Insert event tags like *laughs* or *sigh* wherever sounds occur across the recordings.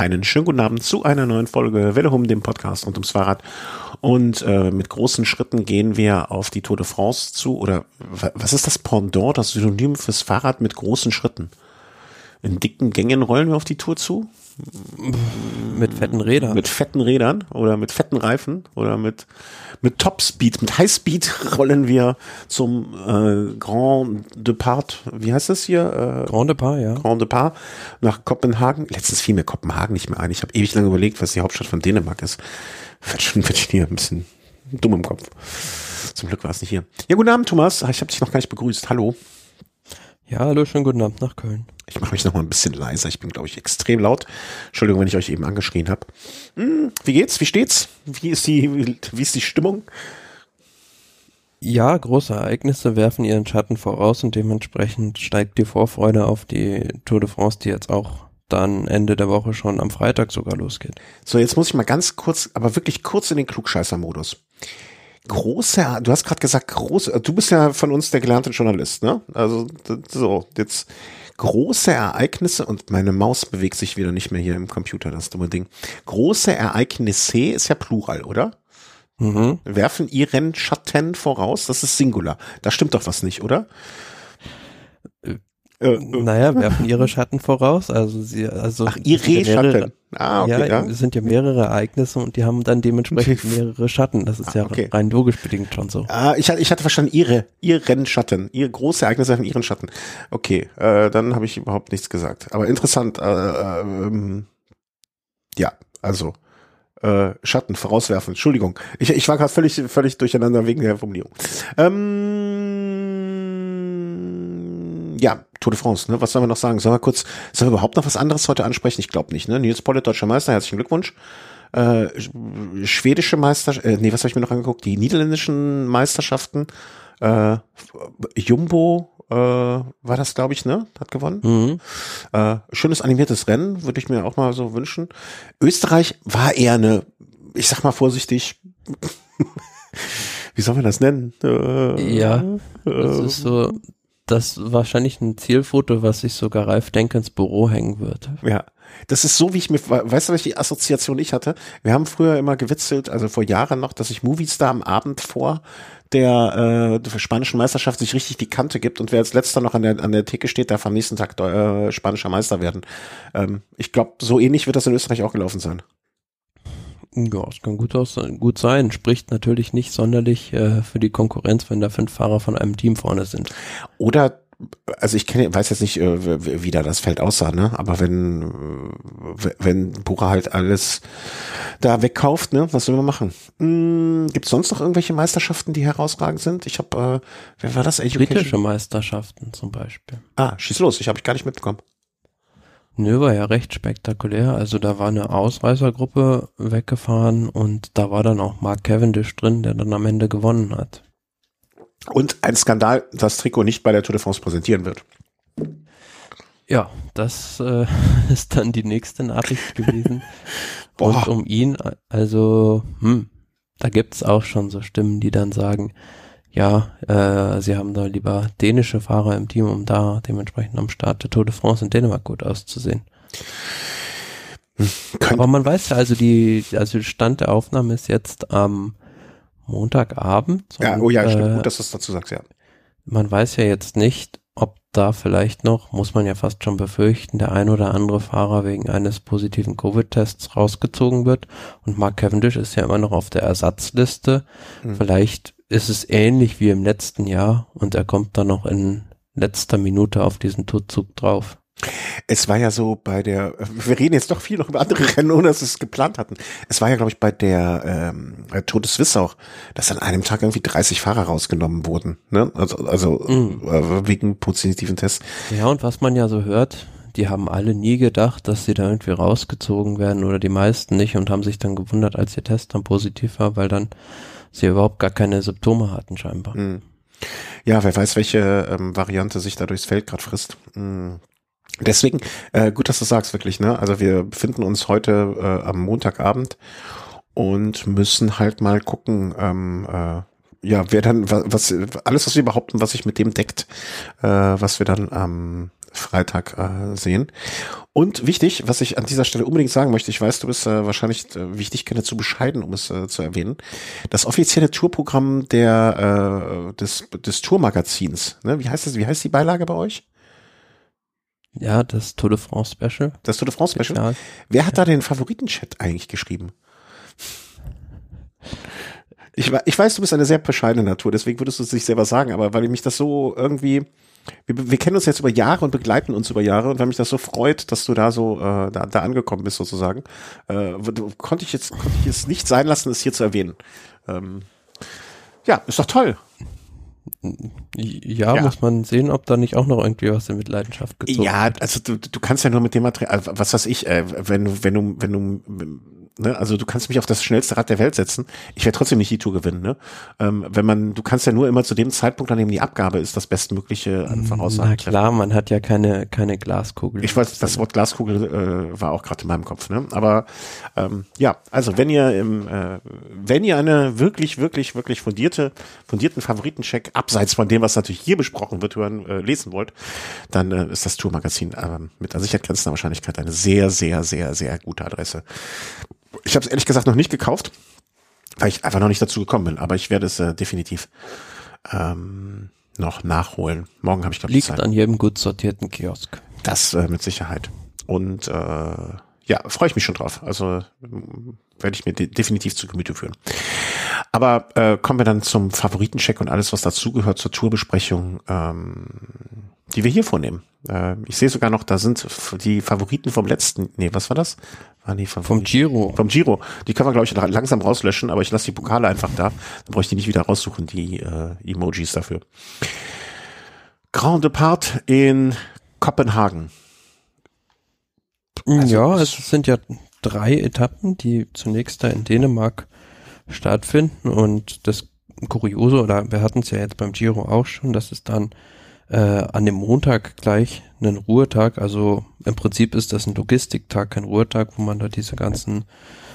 Einen schönen guten Abend zu einer neuen Folge Welle um dem Podcast und ums Fahrrad. Und äh, mit großen Schritten gehen wir auf die Tour de France zu. Oder was ist das Pendant, das Synonym fürs Fahrrad mit großen Schritten? In dicken Gängen rollen wir auf die Tour zu? Mit fetten Rädern. Mit fetten Rädern oder mit fetten Reifen oder mit, mit Topspeed, mit Highspeed *laughs* rollen wir zum äh, Grand Depart, wie heißt das hier? Äh, Grand Depart, ja. Grand Depart nach Kopenhagen. Letztens fiel mir Kopenhagen nicht mehr ein. Ich habe ewig lange überlegt, was die Hauptstadt von Dänemark ist. Wird schon wird hier ein bisschen dumm im Kopf. Zum Glück war es nicht hier. Ja, guten Abend, Thomas. Ich habe dich noch gar nicht begrüßt. Hallo. Ja, hallo, schönen guten Abend nach Köln. Ich mache mich noch mal ein bisschen leiser. Ich bin, glaube ich, extrem laut. Entschuldigung, wenn ich euch eben angeschrien habe. Hm, wie geht's? Wie steht's? Wie ist die, wie ist die Stimmung? Ja, große Ereignisse werfen ihren Schatten voraus und dementsprechend steigt die Vorfreude auf die Tour de France, die jetzt auch dann Ende der Woche schon am Freitag sogar losgeht. So, jetzt muss ich mal ganz kurz, aber wirklich kurz in den Klugscheißer-Modus große, du hast gerade gesagt, große, du bist ja von uns der gelernte Journalist, ne? Also so, jetzt große Ereignisse und meine Maus bewegt sich wieder nicht mehr hier im Computer, das dumme Ding. Große Ereignisse ist ja Plural, oder? Mhm. Werfen ihren Schatten voraus, das ist Singular. Da stimmt doch was nicht, oder? Äh, äh, naja, werfen ihre Schatten voraus. Also sie, also Ach, ihre Schatten. Ah, okay, ja, ja. Es sind ja mehrere Ereignisse und die haben dann dementsprechend *laughs* mehrere Schatten. Das ist ah, ja okay. rein logisch bedingt schon so. Ah, ich, ich hatte verstanden, ihre, ihren Schatten. Ihre große Ereignisse werfen ihren Schatten. Okay, äh, dann habe ich überhaupt nichts gesagt. Aber interessant. Äh, äh, ähm, ja, also äh, Schatten vorauswerfen. Entschuldigung. Ich, ich war gerade völlig, völlig durcheinander wegen der Formulierung. Ähm, ja, Tour de France, ne? Was sollen wir noch sagen? Sollen wir kurz, sollen wir überhaupt noch was anderes heute ansprechen? Ich glaube nicht, ne? Nils Pollitt, deutscher Meister, herzlichen Glückwunsch. Äh, schwedische Meister, äh, nee, was habe ich mir noch angeguckt? Die niederländischen Meisterschaften. Äh, Jumbo äh, war das, glaube ich, ne? Hat gewonnen. Mhm. Äh, schönes animiertes Rennen, würde ich mir auch mal so wünschen. Österreich war eher eine, ich sag mal vorsichtig, *laughs* wie soll man das nennen? Äh, ja, das ist so das wahrscheinlich ein Zielfoto, was sich sogar Ralf Denk ins Büro hängen wird. Ja. Das ist so, wie ich mir, weißt du, welche Assoziation ich hatte? Wir haben früher immer gewitzelt, also vor Jahren noch, dass sich Movistar am Abend vor der, äh, der spanischen Meisterschaft sich richtig die Kante gibt und wer als letzter noch an der, an der Theke steht, darf am nächsten Tag äh, spanischer Meister werden. Ähm, ich glaube, so ähnlich wird das in Österreich auch gelaufen sein. Ja, es kann gut, aus, gut sein. Spricht natürlich nicht sonderlich äh, für die Konkurrenz, wenn da fünf Fahrer von einem Team vorne sind. Oder also ich kenne, weiß jetzt nicht, äh, wie da das Feld aussah, ne? Aber wenn wenn Bura halt alles da wegkauft, ne? Was sollen wir machen? Hm, Gibt es sonst noch irgendwelche Meisterschaften, die herausragend sind? Ich habe, äh, wer war das? Education? Britische Meisterschaften zum Beispiel. Ah, schieß los. Ich habe ich gar nicht mitbekommen. Nö, war ja recht spektakulär. Also da war eine Ausreißergruppe weggefahren und da war dann auch Mark Cavendish drin, der dann am Ende gewonnen hat. Und ein Skandal, dass Trikot nicht bei der Tour de France präsentieren wird. Ja, das äh, *laughs* ist dann die nächste Nachricht gewesen. *laughs* und um ihn, also, hm, da gibt's auch schon so Stimmen, die dann sagen, ja, äh, sie haben da lieber dänische Fahrer im Team, um da dementsprechend am Start der Tour de France in Dänemark gut auszusehen. Kann Aber man weiß ja, also die, also Stand der Aufnahme ist jetzt am Montagabend. Ja, oh ja, stimmt, äh, gut, dass du es dazu sagst, ja. Man weiß ja jetzt nicht, ob da vielleicht noch, muss man ja fast schon befürchten, der ein oder andere Fahrer wegen eines positiven Covid-Tests rausgezogen wird. Und Mark Cavendish ist ja immer noch auf der Ersatzliste. Mhm. Vielleicht ist es ähnlich wie im letzten Jahr und er kommt dann noch in letzter Minute auf diesen Tutzug drauf. Es war ja so bei der, wir reden jetzt doch viel noch über andere Rennen, ohne dass wir es geplant hatten. Es war ja, glaube ich, bei der ähm, Tour de Suisse auch, dass an einem Tag irgendwie 30 Fahrer rausgenommen wurden. Ne? Also, also mm. äh, wegen positiven Tests. Ja, und was man ja so hört, die haben alle nie gedacht, dass sie da irgendwie rausgezogen werden oder die meisten nicht und haben sich dann gewundert, als ihr Test dann positiv war, weil dann sie überhaupt gar keine Symptome hatten scheinbar. Mhm. Ja, wer weiß, welche ähm, Variante sich da durchs Feld gerade frisst. Mhm. Deswegen, äh, gut, dass du sagst, wirklich, ne? Also wir befinden uns heute äh, am Montagabend und müssen halt mal gucken, ähm, äh, ja, wer dann, was, alles, was wir behaupten, was sich mit dem deckt, äh, was wir dann am Freitag äh, sehen. Und wichtig, was ich an dieser Stelle unbedingt sagen möchte, ich weiß, du bist äh, wahrscheinlich, äh, wie ich dich kenne, zu bescheiden, um es äh, zu erwähnen. Das offizielle Tourprogramm der äh, des, des Tourmagazins, ne? Wie heißt das? Wie heißt die Beilage bei euch? Ja, das Tour de France Special. Das Tour de France Special. Spezial. Wer hat da den Favoritenchat eigentlich geschrieben? Ich, ich weiß, du bist eine sehr bescheidene Natur, deswegen würdest du es nicht selber sagen, aber weil mich das so irgendwie, wir, wir kennen uns jetzt über Jahre und begleiten uns über Jahre und weil mich das so freut, dass du da so äh, da, da angekommen bist sozusagen, äh, konnte ich jetzt konnte ich es nicht sein lassen, es hier zu erwähnen. Ähm, ja, ist doch toll. Ja, ja, muss man sehen, ob da nicht auch noch irgendwie was in Mitleidenschaft gezogen Ja, also du, du kannst ja nur mit dem Material, was weiß ich, äh, wenn du, wenn du, wenn du ne, also du kannst mich auf das schnellste Rad der Welt setzen. Ich werde trotzdem nicht die Tour gewinnen, ne? Ähm, wenn man, du kannst ja nur immer zu dem Zeitpunkt, an dem die Abgabe ist, das bestmögliche an Voraussagen. Na klar, man hat ja keine, keine Glaskugel. Ich weiß, das Wort Glaskugel äh, war auch gerade in meinem Kopf, ne? Aber ähm, ja, also wenn ihr im, äh, wenn ihr eine wirklich, wirklich, wirklich fundierte, fundierten Favoritencheck abseits von dem, was natürlich hier besprochen wird, hören, äh, lesen wollt, dann äh, ist das Tourmagazin äh, mit an Sicherheit grenzender Wahrscheinlichkeit eine sehr, sehr, sehr, sehr gute Adresse. Ich habe es ehrlich gesagt noch nicht gekauft, weil ich einfach noch nicht dazu gekommen bin. Aber ich werde es äh, definitiv ähm, noch nachholen. Morgen habe ich glaube Liegt Zeit. an jedem gut sortierten Kiosk. Das äh, mit Sicherheit. Und äh, ja, freue ich mich schon drauf. Also werde ich mir de definitiv zu Gemüte führen. Aber äh, kommen wir dann zum Favoritencheck und alles, was dazugehört zur Tourbesprechung, ähm, die wir hier vornehmen. Äh, ich sehe sogar noch, da sind die Favoriten vom letzten, nee, was war das? War die Vom Giro. Vom Giro. Die können wir, glaube ich, langsam rauslöschen, aber ich lasse die Pokale einfach da. Dann brauche ich die nicht wieder raussuchen, die äh, Emojis dafür. Grand Depart in Kopenhagen. Also, ja, es sind ja drei Etappen, die zunächst da in Dänemark stattfinden und das Kuriose, oder wir hatten es ja jetzt beim Giro auch schon, dass es dann äh, an dem Montag gleich einen Ruhetag, also im Prinzip ist das ein Logistiktag, kein Ruhetag, wo man da diese ganzen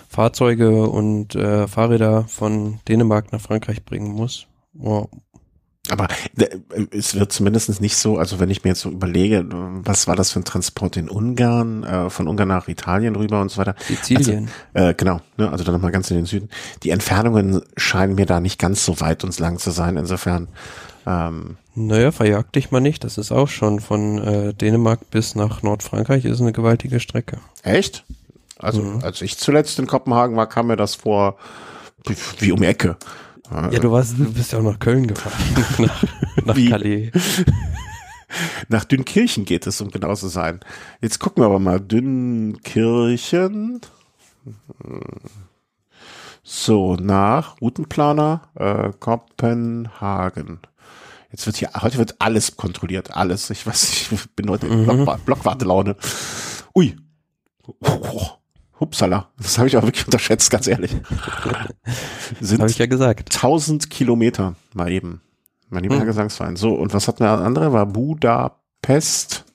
Fahrzeuge und äh, Fahrräder von Dänemark nach Frankreich bringen muss. Oh, aber äh, es wird zumindest nicht so, also wenn ich mir jetzt so überlege, was war das für ein Transport in Ungarn, äh, von Ungarn nach Italien rüber und so weiter. Sizilien. Also, äh, genau, ne, also dann nochmal ganz in den Süden. Die Entfernungen scheinen mir da nicht ganz so weit und lang zu sein, insofern. Ähm, naja, verjag dich mal nicht, das ist auch schon von äh, Dänemark bis nach Nordfrankreich ist eine gewaltige Strecke. Echt? Also mhm. als ich zuletzt in Kopenhagen war, kam mir das vor wie um die Ecke. Ja, du warst, du bist ja auch nach Köln gefahren. *laughs* nach, nach *laughs* Calais. *laughs* Nach Dünnkirchen geht es, um genau zu sein. Jetzt gucken wir aber mal. Dünnkirchen. So, nach Routenplaner, äh, Kopenhagen. Jetzt wird hier, heute wird alles kontrolliert, alles. Ich weiß, ich bin heute in mhm. Block, Blockwartelaune. Ui. Oh, Hupsala, das habe ich auch wirklich unterschätzt, ganz ehrlich. *laughs* Sind habe ich ja gesagt. 1000 Kilometer mal eben. Mein lieber hm. Herr Gesangsverein. So, und was hatten wir andere? War Budapest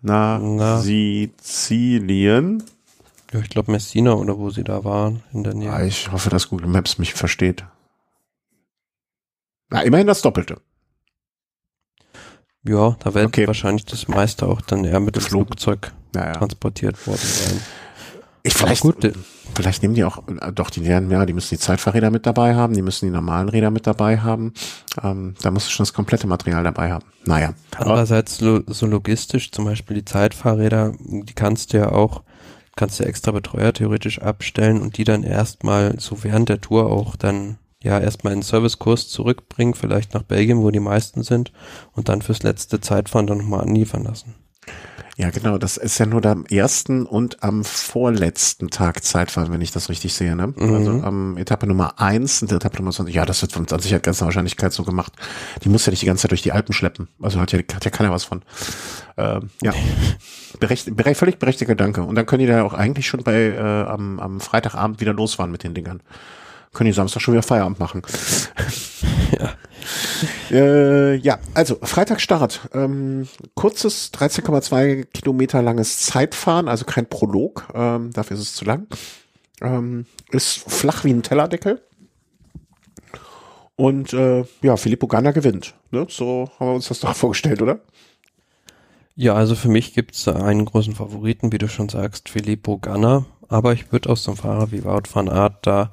nach Na. Sizilien. Ja, ich glaube Messina oder wo sie da waren in der Nähe. Ah, ich hoffe, dass Google Maps mich versteht. Na, immerhin das Doppelte. Ja, da wird okay. wahrscheinlich das meiste auch dann eher mit dem Flugzeug ja, ja. transportiert worden sein. Ich vielleicht, gut. vielleicht nehmen die auch, äh, doch, die werden, ja, die müssen die Zeitfahrräder mit dabei haben, die müssen die normalen Räder mit dabei haben. Ähm, da musst du schon das komplette Material dabei haben. Naja. Andererseits so logistisch, zum Beispiel die Zeitfahrräder, die kannst du ja auch, kannst du extra Betreuer theoretisch abstellen und die dann erstmal so während der Tour auch dann ja erstmal in den Servicekurs zurückbringen, vielleicht nach Belgien, wo die meisten sind, und dann fürs letzte Zeitfahren dann nochmal anliefern lassen. Ja, genau. Das ist ja nur am ersten und am vorletzten Tag Zeitfahren, wenn ich das richtig sehe. Ne? Mhm. Also am Etappe Nummer eins und Etappe Nummer 20. Ja, das wird von Sicherheit ganz Wahrscheinlichkeit so gemacht. Die muss ja nicht die ganze Zeit durch die Alpen schleppen. Also hat ja, hat ja keiner was von. Ähm, ja, *laughs* Berecht, berecht, völlig berechtigter Gedanke. Und dann können die da auch eigentlich schon bei äh, am, am Freitagabend wieder losfahren mit den Dingern. Können die Samstag schon wieder Feierabend machen. *laughs* ja. *laughs* Äh, ja, also Freitagstart. Ähm, kurzes 13,2 Kilometer langes Zeitfahren, also kein Prolog. Ähm, dafür ist es zu lang. Ähm, ist flach wie ein Tellerdeckel. Und äh, ja, Filippo Ganna gewinnt. Ne? So haben wir uns das *laughs* doch vorgestellt, oder? Ja, also für mich gibt es einen großen Favoriten, wie du schon sagst, Filippo Ganna. Aber ich würde aus so einem Fahrer wie Wout van Aert da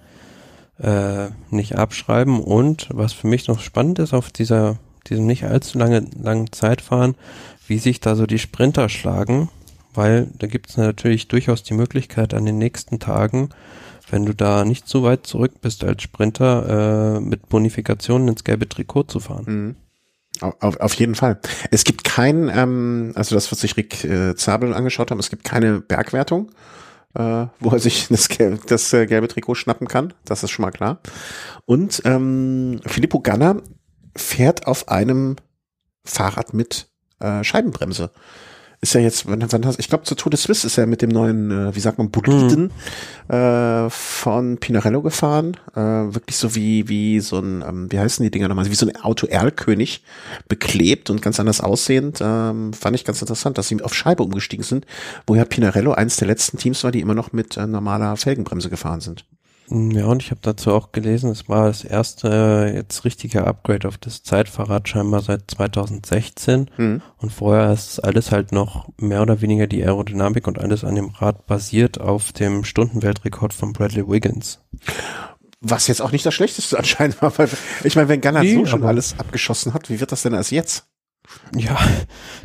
äh, nicht abschreiben. Und was für mich noch spannend ist auf dieser, diesem nicht allzu lange, langen Zeitfahren, wie sich da so die Sprinter schlagen, weil da gibt es natürlich durchaus die Möglichkeit an den nächsten Tagen, wenn du da nicht so weit zurück bist als Sprinter, äh, mit Bonifikationen ins gelbe Trikot zu fahren. Mhm. Auf, auf jeden Fall. Es gibt kein, ähm, also das, was sich Rick äh, Zabel angeschaut haben, es gibt keine Bergwertung, äh, wo er sich das, das äh, gelbe Trikot schnappen kann. Das ist schon mal klar. Und ähm, Filippo Ganna fährt auf einem Fahrrad mit äh, Scheibenbremse ist ja jetzt, wann, hast, ich glaube zu Tour de Suisse ist er mit dem neuen, äh, wie sagt man, Boliden mhm. äh, von Pinarello gefahren. Äh, wirklich so wie, wie so ein, ähm, wie heißen die Dinger nochmal, wie so ein Auto-Erlkönig beklebt und ganz anders aussehend. Ähm, fand ich ganz interessant, dass sie auf Scheibe umgestiegen sind, wo ja Pinarello eines der letzten Teams war, die immer noch mit äh, normaler Felgenbremse gefahren sind. Ja, und ich habe dazu auch gelesen, es war das erste äh, jetzt richtige Upgrade auf das Zeitfahrrad scheinbar seit 2016. Mhm. Und vorher ist alles halt noch mehr oder weniger die Aerodynamik und alles an dem Rad basiert auf dem Stundenweltrekord von Bradley Wiggins. Was jetzt auch nicht das Schlechteste *laughs* anscheinend war, weil ich meine, wenn Gunnar nee, so schon alles abgeschossen hat, wie wird das denn als jetzt? Ja,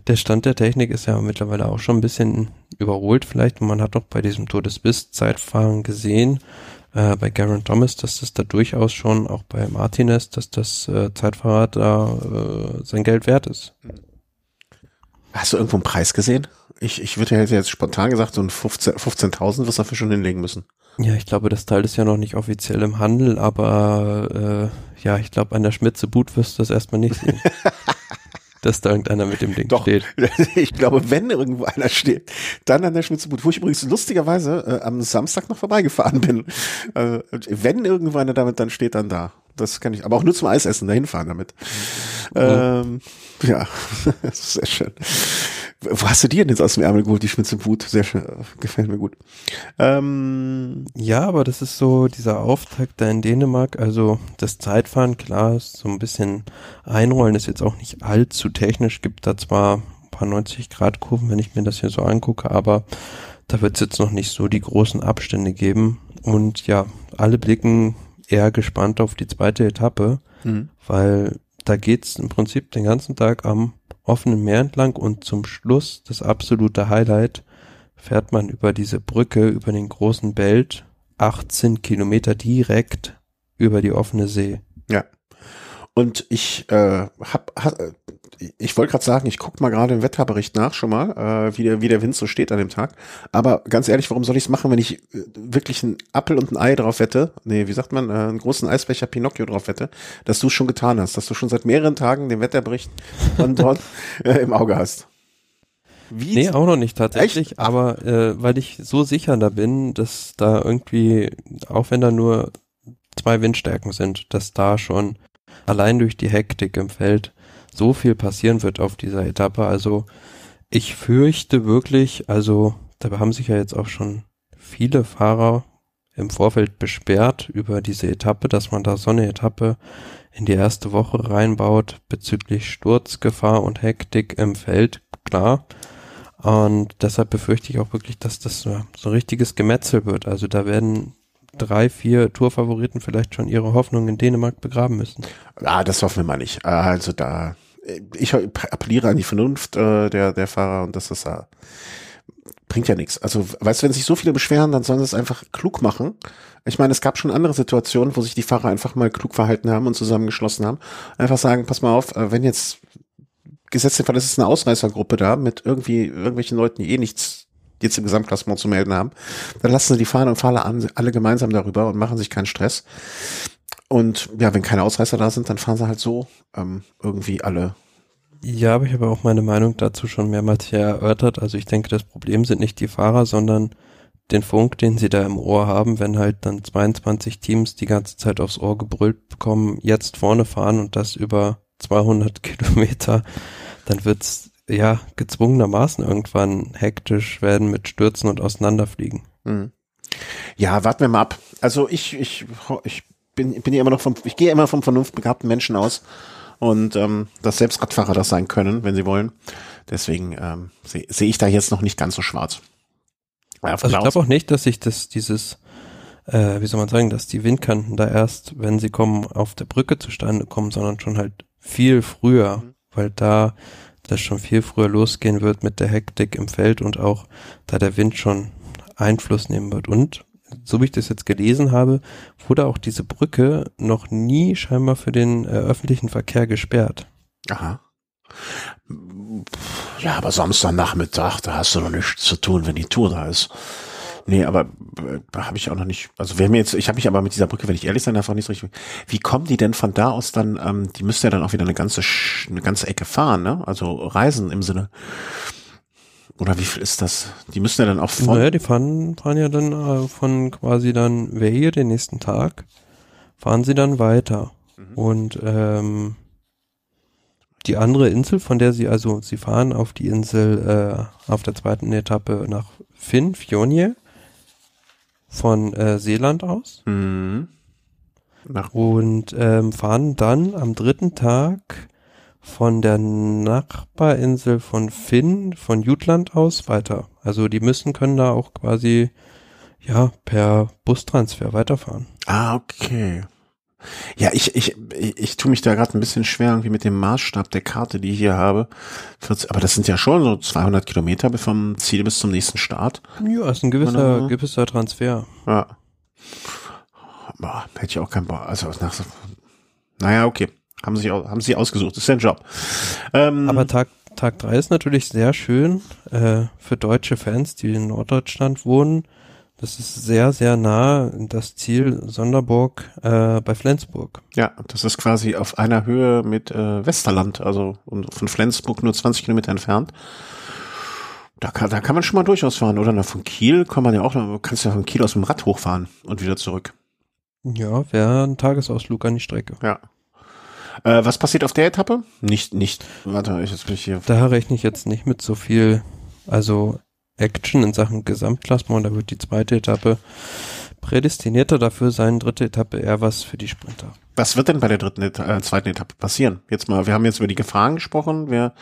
der Stand der Technik ist ja mittlerweile auch schon ein bisschen überholt vielleicht. Und man hat doch bei diesem Todesbiss-Zeitfahren gesehen, äh, bei Garen Thomas, dass das da durchaus schon, auch bei Martinez, dass das äh, Zeitfahrrad da äh, sein Geld wert ist. Hast du irgendwo einen Preis gesehen? Ich, ich würde ja jetzt spontan gesagt, so ein 15.000 15 wirst du dafür schon hinlegen müssen. Ja, ich glaube, das Teil ist ja noch nicht offiziell im Handel, aber äh, ja, ich glaube, an der Schmitze Boot wirst du das erstmal nicht sehen. *laughs* dass da irgendeiner mit dem Ding Doch, steht. *laughs* Ich glaube, wenn irgendwo einer steht, dann an der Schmitzebude, wo ich übrigens lustigerweise äh, am Samstag noch vorbeigefahren bin. Äh, wenn irgendwo einer damit dann steht, dann da. Das kann ich, aber auch nur zum Eisessen dahin fahren damit. Mhm. Ähm, ja, das *laughs* ist sehr schön. Wo hast du die denn jetzt aus dem Ärmel geholt, die Schmitze Boot? Sehr schön, gefällt mir gut. Ähm, ja, aber das ist so dieser Auftakt da in Dänemark. Also das Zeitfahren, klar, ist so ein bisschen einrollen, ist jetzt auch nicht allzu technisch. Gibt da zwar ein paar 90 Grad Kurven, wenn ich mir das hier so angucke, aber da wird es jetzt noch nicht so die großen Abstände geben. Und ja, alle blicken eher gespannt auf die zweite Etappe, mhm. weil da geht's im Prinzip den ganzen Tag am offenen Meer entlang und zum Schluss, das absolute Highlight, fährt man über diese Brücke, über den großen Belt, 18 Kilometer direkt über die offene See. Ja. Und ich äh, hab, hab ich wollte gerade sagen, ich gucke mal gerade im Wetterbericht nach schon mal, äh, wie, der, wie der Wind so steht an dem Tag. Aber ganz ehrlich, warum soll ich es machen, wenn ich äh, wirklich einen Appel und ein Ei drauf wette? Nee, wie sagt man, äh, einen großen Eisbecher Pinocchio drauf wette, dass du es schon getan hast, dass du schon seit mehreren Tagen den Wetterbericht *laughs* von dort äh, im Auge hast. Wie nee, auch noch nicht tatsächlich, Echt? aber äh, weil ich so sicher da bin, dass da irgendwie, auch wenn da nur zwei Windstärken sind, dass da schon allein durch die Hektik im Feld so viel passieren wird auf dieser Etappe. Also ich fürchte wirklich, also da haben sich ja jetzt auch schon viele Fahrer im Vorfeld besperrt über diese Etappe, dass man da so eine Etappe in die erste Woche reinbaut bezüglich Sturzgefahr und Hektik im Feld, klar. Und deshalb befürchte ich auch wirklich, dass das so, ein richtiges Gemetzel wird. Also da werden drei, vier Tourfavoriten vielleicht schon ihre Hoffnung in Dänemark begraben müssen. Ah, das hoffen wir mal nicht. Also da, ich appelliere an die Vernunft äh, der, der Fahrer und das ist äh, bringt ja nichts. Also, weißt du, wenn sich so viele beschweren, dann sollen sie es einfach klug machen. Ich meine, es gab schon andere Situationen, wo sich die Fahrer einfach mal klug verhalten haben und zusammengeschlossen haben. Einfach sagen, pass mal auf, äh, wenn jetzt gesetzt den Fall, es ist eine Ausreißergruppe da mit irgendwie irgendwelchen Leuten, die eh nichts jetzt im Gesamtklassement zu melden haben, dann lassen sie die Fahrer und Fahrer alle gemeinsam darüber und machen sich keinen Stress. Und ja, wenn keine Ausreißer da sind, dann fahren sie halt so ähm, irgendwie alle. Ja, aber ich habe auch meine Meinung dazu schon mehrmals hier erörtert. Also ich denke, das Problem sind nicht die Fahrer, sondern den Funk, den sie da im Ohr haben, wenn halt dann 22 Teams die ganze Zeit aufs Ohr gebrüllt bekommen, jetzt vorne fahren und das über 200 *laughs* Kilometer, dann wird's ja gezwungenermaßen irgendwann hektisch werden mit Stürzen und Auseinanderfliegen. Mhm. Ja, warten wir mal ab. Also ich, ich, ich bin, bin ja immer noch vom, ich gehe immer vom vernunftbegabten Menschen aus und ähm, dass selbst Radfahrer das sein können, wenn sie wollen. Deswegen ähm, sehe seh ich da jetzt noch nicht ganz so schwarz. Ja, also ich glaube auch nicht, dass sich das dieses, äh, wie soll man sagen, dass die Windkanten da erst, wenn sie kommen, auf der Brücke zustande kommen, sondern schon halt viel früher, mhm. weil da das schon viel früher losgehen wird mit der Hektik im Feld und auch da der Wind schon Einfluss nehmen wird. Und so wie ich das jetzt gelesen habe, wurde auch diese Brücke noch nie scheinbar für den äh, öffentlichen Verkehr gesperrt. Aha. Ja, aber Samstagnachmittag, da hast du doch nichts zu tun, wenn die Tour da ist. Nee, aber äh, habe ich auch noch nicht. Also wer mir jetzt, ich habe mich aber mit dieser Brücke, wenn ich ehrlich sein darf, auch nicht so richtig. Wie kommen die denn von da aus dann? Ähm, die müsste ja dann auch wieder eine ganze eine ganze Ecke fahren, ne? Also reisen im Sinne. Oder wie viel ist das? Die müssen ja dann auch von. Naja, die fahren, fahren ja dann äh, von quasi dann, wer hier den nächsten Tag, fahren sie dann weiter. Mhm. Und ähm, die andere Insel, von der sie, also sie fahren auf die Insel äh, auf der zweiten Etappe nach Finn, Fionje, von äh, Seeland aus. Mhm. Und ähm, fahren dann am dritten Tag von der Nachbarinsel von Finn, von Jutland aus weiter. Also die müssen, können da auch quasi ja per Bustransfer weiterfahren. Ah, okay. Ja, ich, ich, ich, ich tue mich da gerade ein bisschen schwer irgendwie mit dem Maßstab der Karte, die ich hier habe. 40, aber das sind ja schon so 200 Kilometer vom Ziel bis zum nächsten Start. Ja, ist ein gewisser, Oder? gewisser Transfer. Ja. Boah, hätte ich auch keinen Bock. Also nach, naja, okay. Haben sie, haben sie ausgesucht. Das ist ein Job. Ähm, aber Tag, Tag drei ist natürlich sehr schön äh, für deutsche Fans, die in Norddeutschland wohnen. Das ist sehr, sehr nah das Ziel Sonderburg äh, bei Flensburg. Ja, das ist quasi auf einer Höhe mit äh, Westerland, also von Flensburg nur 20 Kilometer entfernt. Da kann, da kann man schon mal durchaus fahren, oder? Na, von Kiel kann man ja auch, kannst ja von Kiel aus dem Rad hochfahren und wieder zurück. Ja, wäre ein Tagesausflug an die Strecke. Ja. Äh, was passiert auf der Etappe? Nicht, nicht, warte, ich jetzt bin ich hier. Da rechne ich jetzt nicht mit so viel. Also Action in Sachen Gesamtklassement. Da wird die zweite Etappe prädestinierter dafür sein, dritte Etappe eher was für die Sprinter. Was wird denn bei der dritten äh, zweiten Etappe passieren? Jetzt mal, wir haben jetzt über die Gefahren gesprochen. Wer,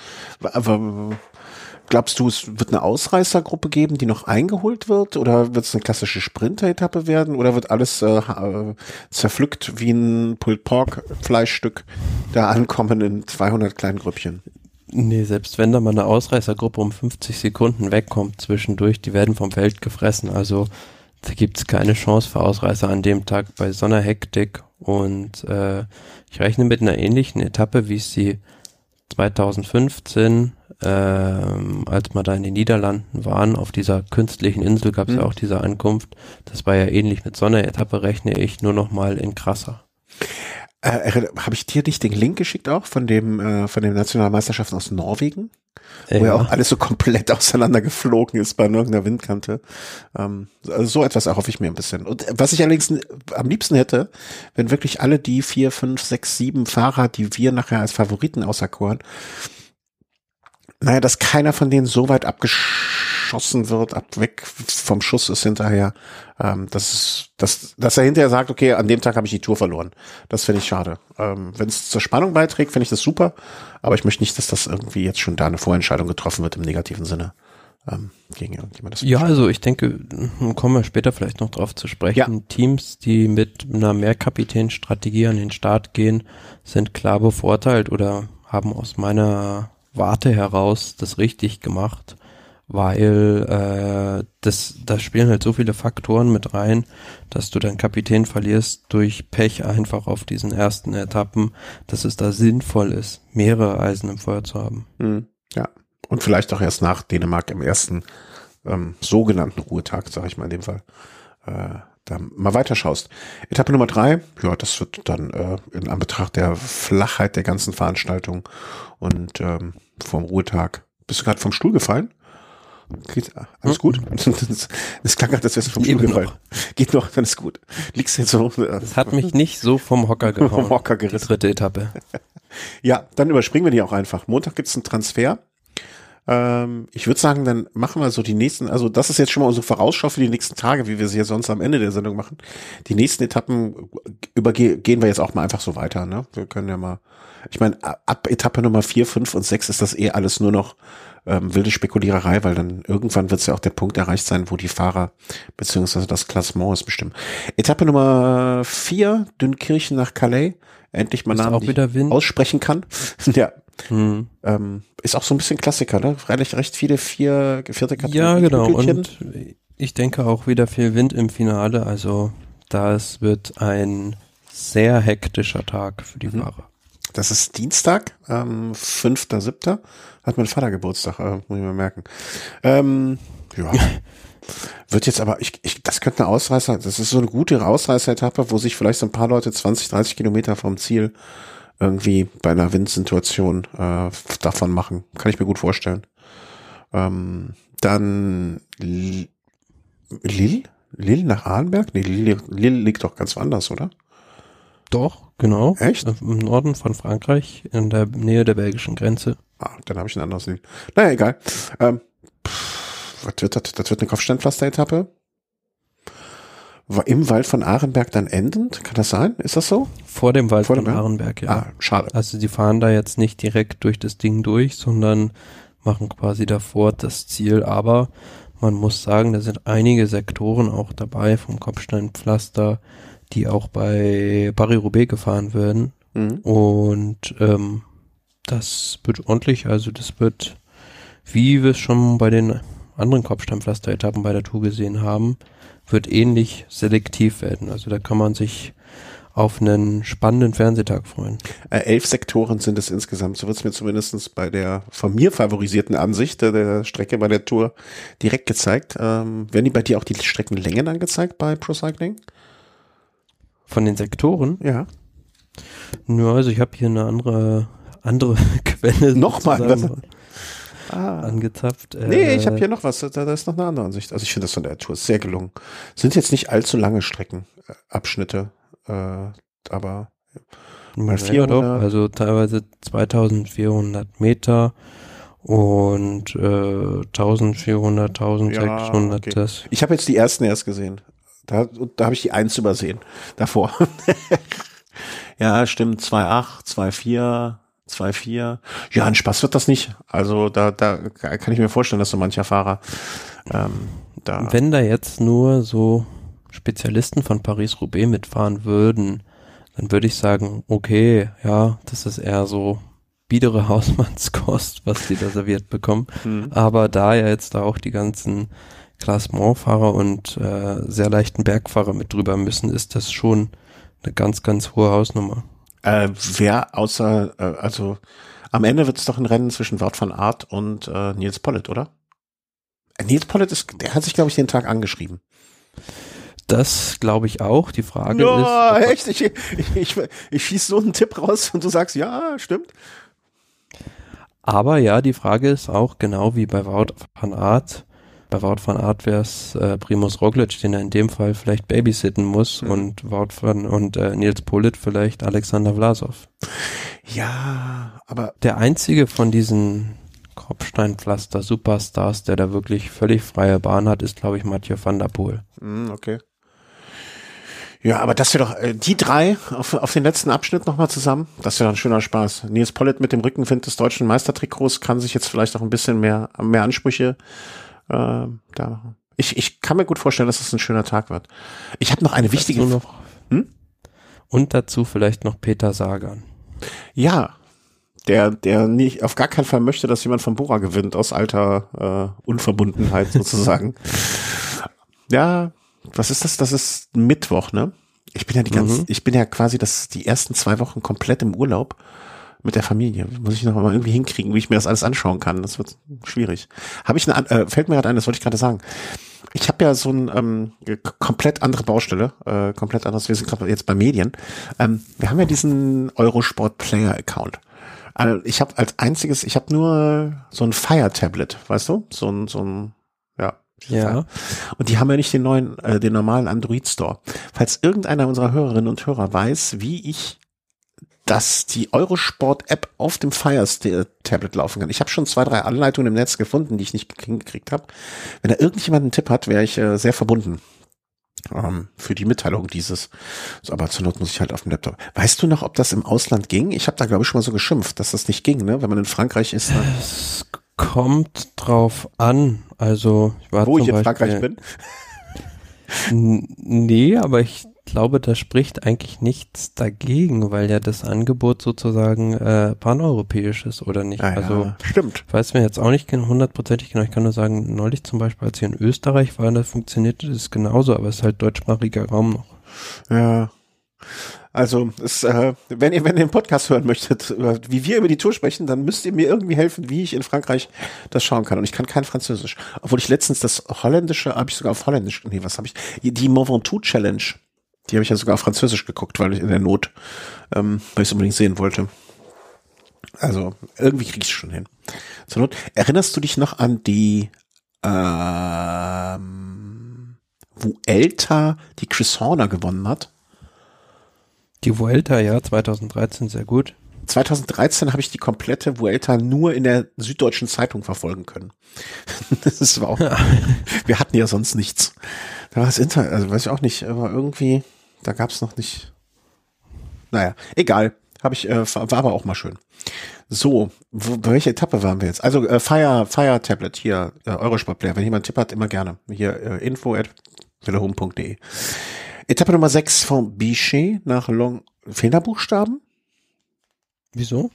glaubst du, es wird eine Ausreißergruppe geben, die noch eingeholt wird? Oder wird es eine klassische Sprinter-Etappe werden? Oder wird alles äh, äh zerpflückt wie ein Pulled Pork Fleischstück da ankommen in 200 kleinen Grüppchen? Nee, selbst wenn da mal eine Ausreißergruppe um 50 Sekunden wegkommt zwischendurch, die werden vom Feld gefressen. Also da gibt's keine Chance für Ausreißer an dem Tag bei so einer Hektik. Und äh, ich rechne mit einer ähnlichen Etappe, wie es sie 2015, ähm, als wir da in den Niederlanden waren, auf dieser künstlichen Insel gab es mhm. ja auch diese Ankunft. Das war ja ähnlich. Mit so einer Etappe rechne ich nur noch mal in krasser. Äh, Habe ich dir nicht den Link geschickt auch von dem äh, von den Nationalmeisterschaften aus Norwegen, ja. wo ja auch alles so komplett *laughs* auseinandergeflogen ist bei irgendeiner Windkante. Ähm, also so etwas erhoffe ich mir ein bisschen. Und was ich allerdings am liebsten hätte, wenn wirklich alle die vier, fünf, sechs, sieben Fahrer, die wir nachher als Favoriten auserkoren, naja, dass keiner von denen so weit abgeschossen wird, ab weg vom Schuss ist hinterher, ähm, das ist, dass, dass er hinterher sagt, okay, an dem Tag habe ich die Tour verloren. Das finde ich schade. Ähm, Wenn es zur Spannung beiträgt, finde ich das super, aber ich möchte nicht, dass das irgendwie jetzt schon da eine Vorentscheidung getroffen wird im negativen Sinne. Ähm, gegen irgendjemand. ja, also ich denke, kommen wir später vielleicht noch drauf zu sprechen. Ja. Teams, die mit einer Mehrkapitänstrategie an den Start gehen, sind klar bevorteilt oder haben aus meiner Warte heraus das richtig gemacht weil äh, das, da spielen halt so viele Faktoren mit rein, dass du deinen Kapitän verlierst durch Pech einfach auf diesen ersten Etappen, dass es da sinnvoll ist, mehrere Eisen im Feuer zu haben. Mhm. Ja, und vielleicht auch erst nach Dänemark im ersten ähm, sogenannten Ruhetag, sage ich mal in dem Fall. Äh, da mal weiterschaust. Etappe Nummer drei, ja, das wird dann äh, in Anbetracht der Flachheit der ganzen Veranstaltung und ähm, vom Ruhetag. Bist du gerade vom Stuhl gefallen? Geht, alles gut? *laughs* Es klang gerade, als wärst du vom Stuhl gefallen. Geht noch, dann ist gut. Liegst jetzt so. Äh, das hat mich nicht so vom Hocker *laughs* gehauen. vom Hocker gerissen. Die dritte Etappe. *laughs* ja, dann überspringen wir die auch einfach. Montag gibt's einen Transfer. Ähm, ich würde sagen, dann machen wir so die nächsten, also das ist jetzt schon mal unsere Vorausschau für die nächsten Tage, wie wir sie ja sonst am Ende der Sendung machen. Die nächsten Etappen übergehen wir jetzt auch mal einfach so weiter. Ne? Wir können ja mal, ich meine, ab Etappe Nummer vier, fünf und sechs ist das eh alles nur noch ähm, wilde Spekuliererei, weil dann irgendwann wird es ja auch der Punkt erreicht sein, wo die Fahrer beziehungsweise das Klassement ist bestimmt. Etappe Nummer vier, Dünnkirchen nach Calais. Endlich mal Namen, Wind. aussprechen kann. *laughs* ja, hm. Ähm, ist auch so ein bisschen Klassiker, ne? Freilich recht viele vier, vierte Kategorien. Ja, genau. Und ich denke auch wieder viel Wind im Finale. Also das wird ein sehr hektischer Tag für die mhm. Fahrer. Das ist Dienstag, ähm, 5.7. Hat mein Vater Geburtstag, äh, muss ich mal merken. Ähm, ja. *laughs* Wird jetzt aber, ich, ich, das könnte eine Ausreißer, das ist so eine gute Ausreißer-Etappe, wo sich vielleicht so ein paar Leute 20, 30 Kilometer vom Ziel irgendwie bei einer Windsituation äh, davon machen. Kann ich mir gut vorstellen. Ähm, dann Lille? Lille nach Arnberg? Nee, Lille, Lille liegt doch ganz woanders, oder? Doch, genau. Echt? Im Norden von Frankreich, in der Nähe der belgischen Grenze. Ah, dann habe ich ein anderes Lied. Naja, egal. Ähm, pff, was wird das? Das wird eine Kopfsteinpflaster-Etappe im Wald von Ahrenberg dann endend? Kann das sein? Ist das so? Vor dem Wald Vor dem von Ahrenberg, ja. Ah, schade. Also die fahren da jetzt nicht direkt durch das Ding durch, sondern machen quasi davor das Ziel. Aber man muss sagen, da sind einige Sektoren auch dabei vom Kopfsteinpflaster, die auch bei Paris-Roubaix gefahren werden. Mhm. Und ähm, das wird ordentlich, also das wird, wie wir es schon bei den anderen Kopfsteinpflaster-Etappen bei der Tour gesehen haben, wird ähnlich selektiv werden. Also da kann man sich auf einen spannenden Fernsehtag freuen. Äh, elf Sektoren sind es insgesamt. So wird es mir zumindestens bei der von mir favorisierten Ansicht der, der Strecke bei der Tour direkt gezeigt. Ähm, werden die bei dir auch die Streckenlängen angezeigt bei Pro Cycling? Von den Sektoren? Ja. Nur, also ich habe hier eine andere andere *laughs* Quelle. Nochmal ah. angezapft. Äh, nee, ich habe hier noch was. Da, da, ist noch eine andere Ansicht. Also ich finde das von der Tour sehr gelungen. Sind jetzt nicht allzu lange Streckenabschnitte, äh, aber mal 400. Ja, doch, also teilweise 2400 Meter und äh, 1400, 1600. Ja, okay. das. Ich habe jetzt die ersten erst gesehen. Da, da habe ich die eins übersehen davor. *laughs* ja, stimmt. 2,8, 2,4. 2,4. Ja, ein Spaß wird das nicht. Also da, da kann ich mir vorstellen, dass so mancher Fahrer ähm, da. Wenn da jetzt nur so Spezialisten von Paris-Roubaix mitfahren würden, dann würde ich sagen, okay, ja, das ist eher so biedere *laughs* Hausmannskost, was die da serviert bekommen. Mhm. Aber da ja jetzt da auch die ganzen Klassementfahrer und äh, sehr leichten Bergfahrer mit drüber müssen, ist das schon eine ganz, ganz hohe Hausnummer. Äh, wer außer, äh, also am Ende wird es doch ein Rennen zwischen Wout van Art und äh, Nils Pollitt, oder? Äh, Nils Pollitt ist, der hat sich, glaube ich, den Tag angeschrieben. Das glaube ich auch. Die Frage ja, ist. echt? Ich, ich, ich, ich schieße so einen Tipp raus und du sagst, ja, stimmt. Aber ja, die Frage ist auch genau wie bei Wout van Art, bei Wout van Art wäre es äh, Primus Roglic, den er in dem Fall vielleicht babysitten muss mhm. und Wout van und äh, Nils Polit vielleicht Alexander Vlasov. Ja, aber der einzige von diesen Kopfsteinpflaster Superstars, der da wirklich völlig freie Bahn hat, ist glaube ich Mathieu van der Poel. Mhm, okay. Ja, aber das wäre doch, äh, die drei auf, auf den letzten Abschnitt nochmal zusammen, das wäre ein schöner Spaß. Nils Pollitt mit dem Rückenwind des deutschen Meistertrikots kann sich jetzt vielleicht auch ein bisschen mehr, mehr Ansprüche äh, da. Ich, ich kann mir gut vorstellen, dass es das ein schöner Tag wird. Ich habe noch eine wichtige. Noch, hm? Und dazu vielleicht noch Peter Sagan. Ja, der, der nicht, auf gar keinen Fall möchte, dass jemand von Bora gewinnt, aus alter äh, Unverbundenheit *laughs* sozusagen. ja, was ist das? Das ist Mittwoch, ne? Ich bin ja die ganze, mhm. ich bin ja quasi das, die ersten zwei Wochen komplett im Urlaub mit der Familie. Muss ich noch mal irgendwie hinkriegen, wie ich mir das alles anschauen kann. Das wird schwierig. Habe ich eine, äh, fällt mir gerade ein, das wollte ich gerade sagen. Ich habe ja so ein ähm, komplett andere Baustelle, äh, komplett anderes. Wir sind gerade jetzt bei Medien. Ähm, wir haben ja diesen Eurosport Player Account. Also ich habe als einziges, ich habe nur so ein Fire Tablet, weißt du, so ein so ein ja. Ja. Und die haben ja nicht den neuen, äh, den normalen Android Store. Falls irgendeiner unserer Hörerinnen und Hörer weiß, wie ich dass die Eurosport-App auf dem Fire-Tablet laufen kann. Ich habe schon zwei, drei Anleitungen im Netz gefunden, die ich nicht hingekriegt habe. Wenn da irgendjemand einen Tipp hat, wäre ich äh, sehr verbunden ähm, für die Mitteilung dieses. So, aber zur Not muss ich halt auf dem Laptop. Weißt du noch, ob das im Ausland ging? Ich habe da glaube ich schon mal so geschimpft, dass das nicht ging, ne? Wenn man in Frankreich ist. Dann es kommt drauf an. Also ich war wo ich in Frankreich bin. Nee, aber ich glaube, da spricht eigentlich nichts dagegen, weil ja das Angebot sozusagen äh, paneuropäisch ist, oder nicht? Ah, ja, also stimmt. Weiß mir jetzt auch nicht hundertprozentig genau. Ich kann nur sagen, neulich zum Beispiel, als ich in Österreich war, da funktionierte das genauso, aber es ist halt deutschsprachiger Raum noch. Ja. Also, es, äh, wenn ihr, wenn ihr den Podcast hören möchtet, wie wir über die Tour sprechen, dann müsst ihr mir irgendwie helfen, wie ich in Frankreich das schauen kann. Und ich kann kein Französisch. Obwohl ich letztens das Holländische, habe ich sogar auf Holländisch, nee, was habe ich? Die Mont Ventoux Challenge die habe ich ja sogar auf Französisch geguckt, weil ich in der Not, ähm, weil ich es unbedingt sehen wollte. Also irgendwie krieg ich es schon hin. Zur Not. Erinnerst du dich noch an die ähm, Vuelta, die Chris Horner gewonnen hat? Die Vuelta, ja, 2013 sehr gut. 2013 habe ich die komplette Vuelta nur in der Süddeutschen Zeitung verfolgen können. *laughs* das war auch, wir hatten ja sonst nichts. Da war das Internet, also weiß ich auch nicht, aber irgendwie, da gab es noch nicht. Naja, egal. Habe ich, äh, war aber auch mal schön. So, wo, bei welcher Etappe waren wir jetzt? Also äh, Fire, Fire Tablet hier, äh, Eurosport-Player. Wenn jemand einen Tipp hat, immer gerne. Hier äh, info at velehome.de. Etappe Nummer 6 von Bichet nach Long. Fehlerbuchstaben? Wieso?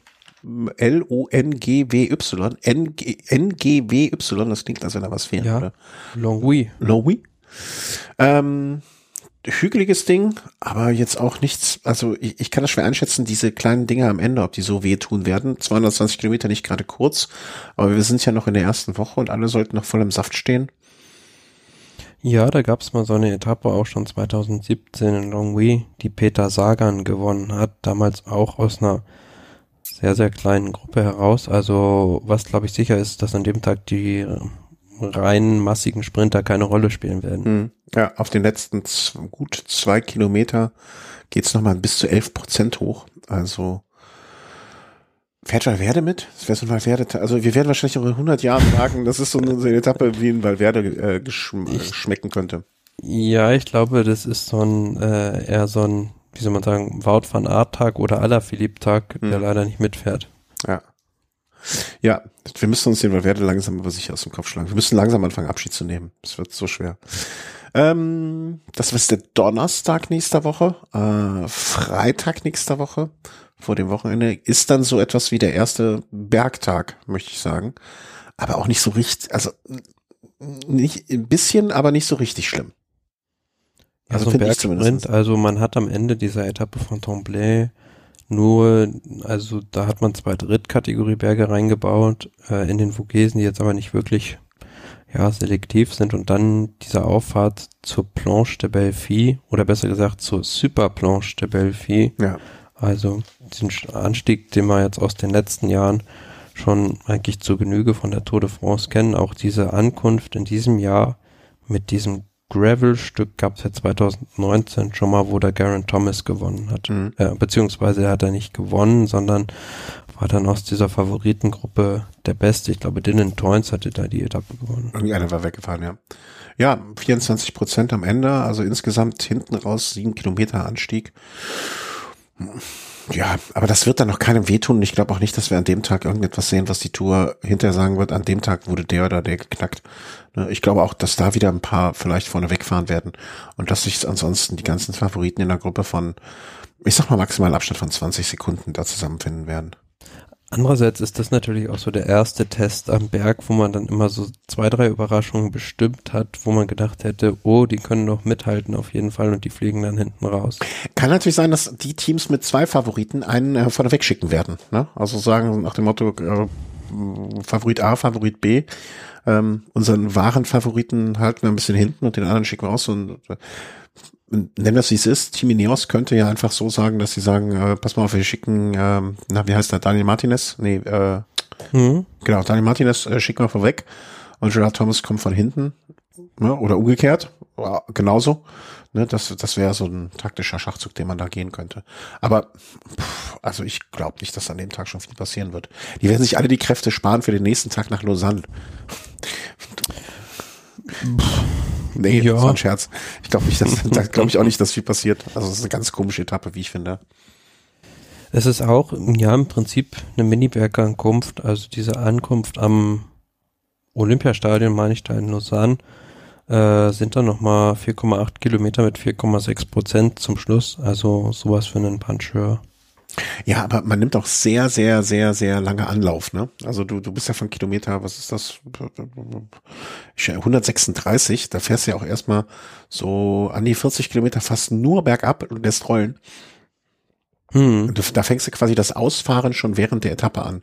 L-O-N-G-W-Y. N-G-W-Y, das klingt, als wenn da was fehlt. Ja, Longwy. Longwy. Ähm, hügeliges Ding, aber jetzt auch nichts, also ich, ich kann das schwer einschätzen, diese kleinen Dinge am Ende, ob die so wehtun werden. 220 Kilometer nicht gerade kurz, aber wir sind ja noch in der ersten Woche und alle sollten noch voll im Saft stehen. Ja, da gab es mal so eine Etappe auch schon 2017 in Longwy, die Peter Sagan gewonnen hat, damals auch aus einer sehr, sehr kleinen Gruppe heraus. Also was glaube ich sicher ist, dass an dem Tag die rein massigen Sprinter keine Rolle spielen werden. Hm. Ja, auf den letzten gut zwei Kilometer geht's nochmal bis zu elf Prozent hoch. Also fährt Valverde mit? Das wäre so ein Valverde. Also wir werden wahrscheinlich auch in 100 Jahren *laughs* sagen, das ist so eine, so eine Etappe, wie ein Valverde äh, geschm ich, schmecken könnte. Ja, ich glaube, das ist so ein äh, eher so ein, wie soll man sagen, Wout van Aert Tag oder Alaphilippe Tag, hm. der leider nicht mitfährt. Ja. Ja, wir müssen uns den Valverde langsam aber sicher aus dem Kopf schlagen. Wir müssen langsam anfangen, Abschied zu nehmen. Es wird so schwer. Ähm, das ist der Donnerstag nächster Woche. Äh, Freitag nächster Woche, vor dem Wochenende, ist dann so etwas wie der erste Bergtag, möchte ich sagen. Aber auch nicht so richtig, also nicht ein bisschen, aber nicht so richtig schlimm. Also, also Bergsprint, also man hat am Ende dieser Etappe von Tremblay nur, also da hat man zwei Drittkategorie-Berge reingebaut, äh, in den Vogesen, die jetzt aber nicht wirklich ja, selektiv sind und dann diese Auffahrt zur Planche de Belleville oder besser gesagt zur Super Planche de Belleville. Ja. Also diesen Anstieg, den wir jetzt aus den letzten Jahren schon eigentlich zur Genüge von der Tour de France kennen, auch diese Ankunft in diesem Jahr mit diesem Gravel-Stück gab es ja 2019 schon mal, wo der Garen Thomas gewonnen hat. Mhm. Äh, beziehungsweise hat er nicht gewonnen, sondern war dann aus dieser Favoritengruppe der Beste. Ich glaube, Dylan Toynes hatte da die Etappe gewonnen. Irgendwie einer war weggefahren, ja. Ja, 24 Prozent am Ende, also insgesamt hinten raus sieben Kilometer Anstieg. Ja, aber das wird dann noch keinem wehtun. Und ich glaube auch nicht, dass wir an dem Tag irgendetwas sehen, was die Tour hinterher sagen wird. An dem Tag wurde der oder der geknackt. Ne, ich glaube auch, dass da wieder ein paar vielleicht vorne wegfahren werden und dass sich ansonsten die ganzen Favoriten in der Gruppe von, ich sag mal, maximalen Abstand von 20 Sekunden da zusammenfinden werden. Andererseits ist das natürlich auch so der erste Test am Berg, wo man dann immer so zwei, drei Überraschungen bestimmt hat, wo man gedacht hätte, oh, die können doch mithalten auf jeden Fall und die fliegen dann hinten raus. Kann natürlich sein, dass die Teams mit zwei Favoriten einen äh, vorne wegschicken werden. Ne? Also sagen nach dem Motto äh, Favorit A, Favorit B. Ähm, unseren wahren Favoriten halten wir ein bisschen hinten und den anderen schicken wir raus und äh, nennen das wie es ist, Team Ineos könnte ja einfach so sagen, dass sie sagen, äh, pass mal auf, wir schicken, ähm, na, wie heißt der, Daniel Martinez? Nee, äh, mhm. genau, Daniel Martinez äh, schicken wir vorweg und Gerard Thomas kommt von hinten, ne, oder umgekehrt. genauso. Ne, das das wäre so ein taktischer Schachzug, den man da gehen könnte. Aber pff, also ich glaube nicht, dass an dem Tag schon viel passieren wird. Die werden sich alle die Kräfte sparen für den nächsten Tag nach Lausanne. Nee, Ja. das war ein Scherz. Ich glaube nicht, dass, *laughs* da glaube ich auch nicht, dass viel passiert. Also es ist eine ganz komische Etappe, wie ich finde. Es ist auch, ja, im Prinzip eine Mini-Bergankunft, also diese Ankunft am Olympiastadion, meine ich da in Lausanne, äh, sind dann nochmal 4,8 Kilometer mit 4,6 Prozent zum Schluss, also sowas für einen Puncheur. Ja, aber man nimmt auch sehr, sehr, sehr, sehr lange Anlauf, ne? Also du, du bist ja von Kilometer, was ist das? Ich- 136, da fährst du ja auch erstmal so an die 40 Kilometer fast nur bergab und lässt rollen. Hm. Da fängst du quasi das Ausfahren schon während der Etappe an.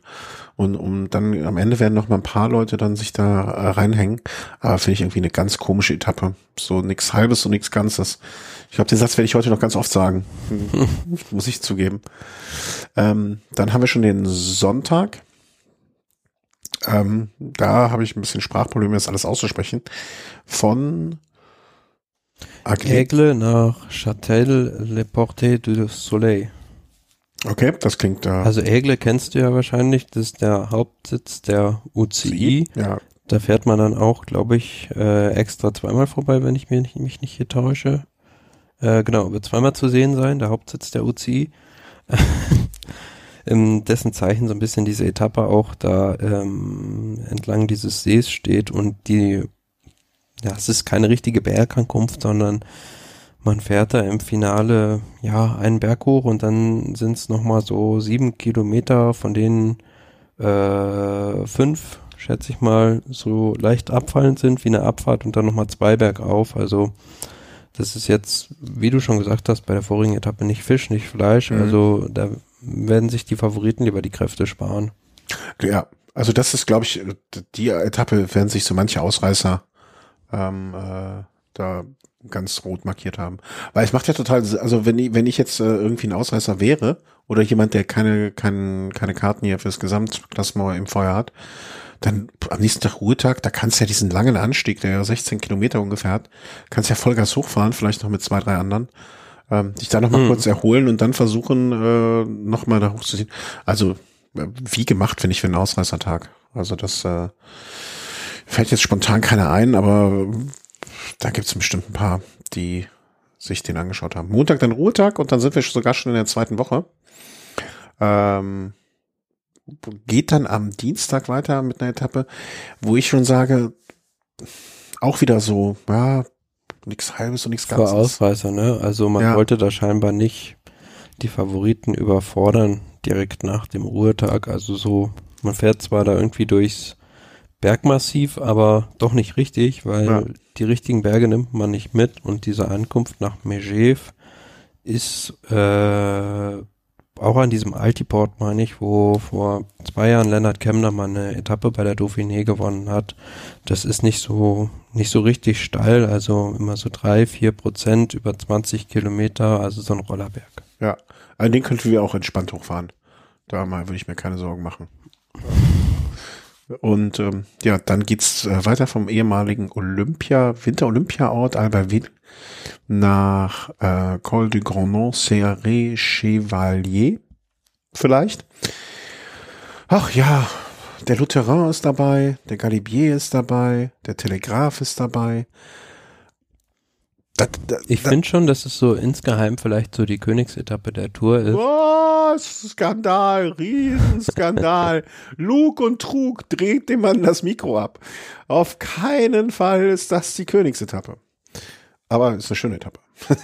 Und um dann am Ende werden noch mal ein paar Leute dann sich da äh, reinhängen. Aber finde ich irgendwie eine ganz komische Etappe. So nix Halbes und nix Ganzes. Ich glaube, den Satz werde ich heute noch ganz oft sagen. *laughs* Muss ich zugeben. Ähm, dann haben wir schon den Sonntag. Ähm, da habe ich ein bisschen Sprachprobleme, das alles auszusprechen. Von. Aigle nach Châtel-le-Porte du Soleil. Okay, das klingt da. Also Aigle kennst du ja wahrscheinlich, das ist der Hauptsitz der UCI. ja, Da fährt man dann auch, glaube ich, äh, extra zweimal vorbei, wenn ich nicht, mich nicht hier täusche. Äh, genau, wird zweimal zu sehen sein, der Hauptsitz der UCI. In *laughs* dessen Zeichen so ein bisschen diese Etappe auch da ähm, entlang dieses Sees steht und die, ja, es ist keine richtige Bergankunft, sondern man fährt da im Finale ja einen Berg hoch und dann sind es nochmal so sieben Kilometer, von denen äh, fünf, schätze ich mal, so leicht abfallend sind wie eine Abfahrt und dann nochmal zwei bergauf. Also das ist jetzt, wie du schon gesagt hast, bei der vorigen Etappe nicht Fisch, nicht Fleisch. Mhm. Also da werden sich die Favoriten lieber die Kräfte sparen. Ja, also das ist, glaube ich, die Etappe werden sich so manche Ausreißer ähm, äh, da ganz rot markiert haben. Weil es macht ja total, also wenn ich, wenn ich jetzt äh, irgendwie ein Ausreißer wäre oder jemand, der keine, keine, keine Karten hier fürs Gesamtklassement im Feuer hat, dann am nächsten Tag Ruhetag, da kannst du ja diesen langen Anstieg, der ja 16 Kilometer ungefähr hat, kannst ja Vollgas hochfahren, vielleicht noch mit zwei, drei anderen, ähm, dich da nochmal Hm. kurz erholen und dann versuchen, äh, nochmal da hochzuziehen. Also äh, wie gemacht, finde ich, für einen Ausreißertag. Also das äh, fällt jetzt spontan keiner ein, aber da gibt's bestimmt ein paar, die sich den angeschaut haben. Montag dann Ruhetag und dann sind wir sogar schon in der zweiten Woche. Ähm, geht dann am Dienstag weiter mit einer Etappe, wo ich schon sage, auch wieder so, ja, nichts halbes und nichts Für ganzes. Ausreißer, ne? Also man Ja. wollte da scheinbar nicht die Favoriten überfordern direkt nach dem Ruhetag. Also so, man fährt zwar da irgendwie durchs Bergmassiv, aber doch nicht richtig, weil Ja. die richtigen Berge nimmt man nicht mit und diese Ankunft nach Megève ist äh, auch an diesem Altiport, meine ich, wo vor zwei Jahren Lennart Kemner mal eine Etappe bei der Dauphiné gewonnen hat. Das ist nicht so, nicht so richtig steil, also immer so drei, vier Prozent über 20 Kilometer, also so ein Rollerberg. Ja, also den könnten wir auch entspannt hochfahren. Da mal würde ich mir keine Sorgen machen. Und ähm, ja, dann geht's äh, weiter vom ehemaligen Olympia, Winter-Olympia-Ort Albertville nach äh, Col du Grandon, Serré Chevalier vielleicht. Ach ja, der Lutheran ist dabei, der Galibier ist dabei, der Telegraph ist dabei. Das, das, Ich finde schon, dass es so insgeheim vielleicht so die Königsetappe der Tour ist. Was? Skandal, Riesenskandal. *laughs* Lug und Trug dreht dem Mann das Mikro ab. Auf keinen Fall ist das die Königsetappe. Aber ist eine schöne Etappe. *laughs*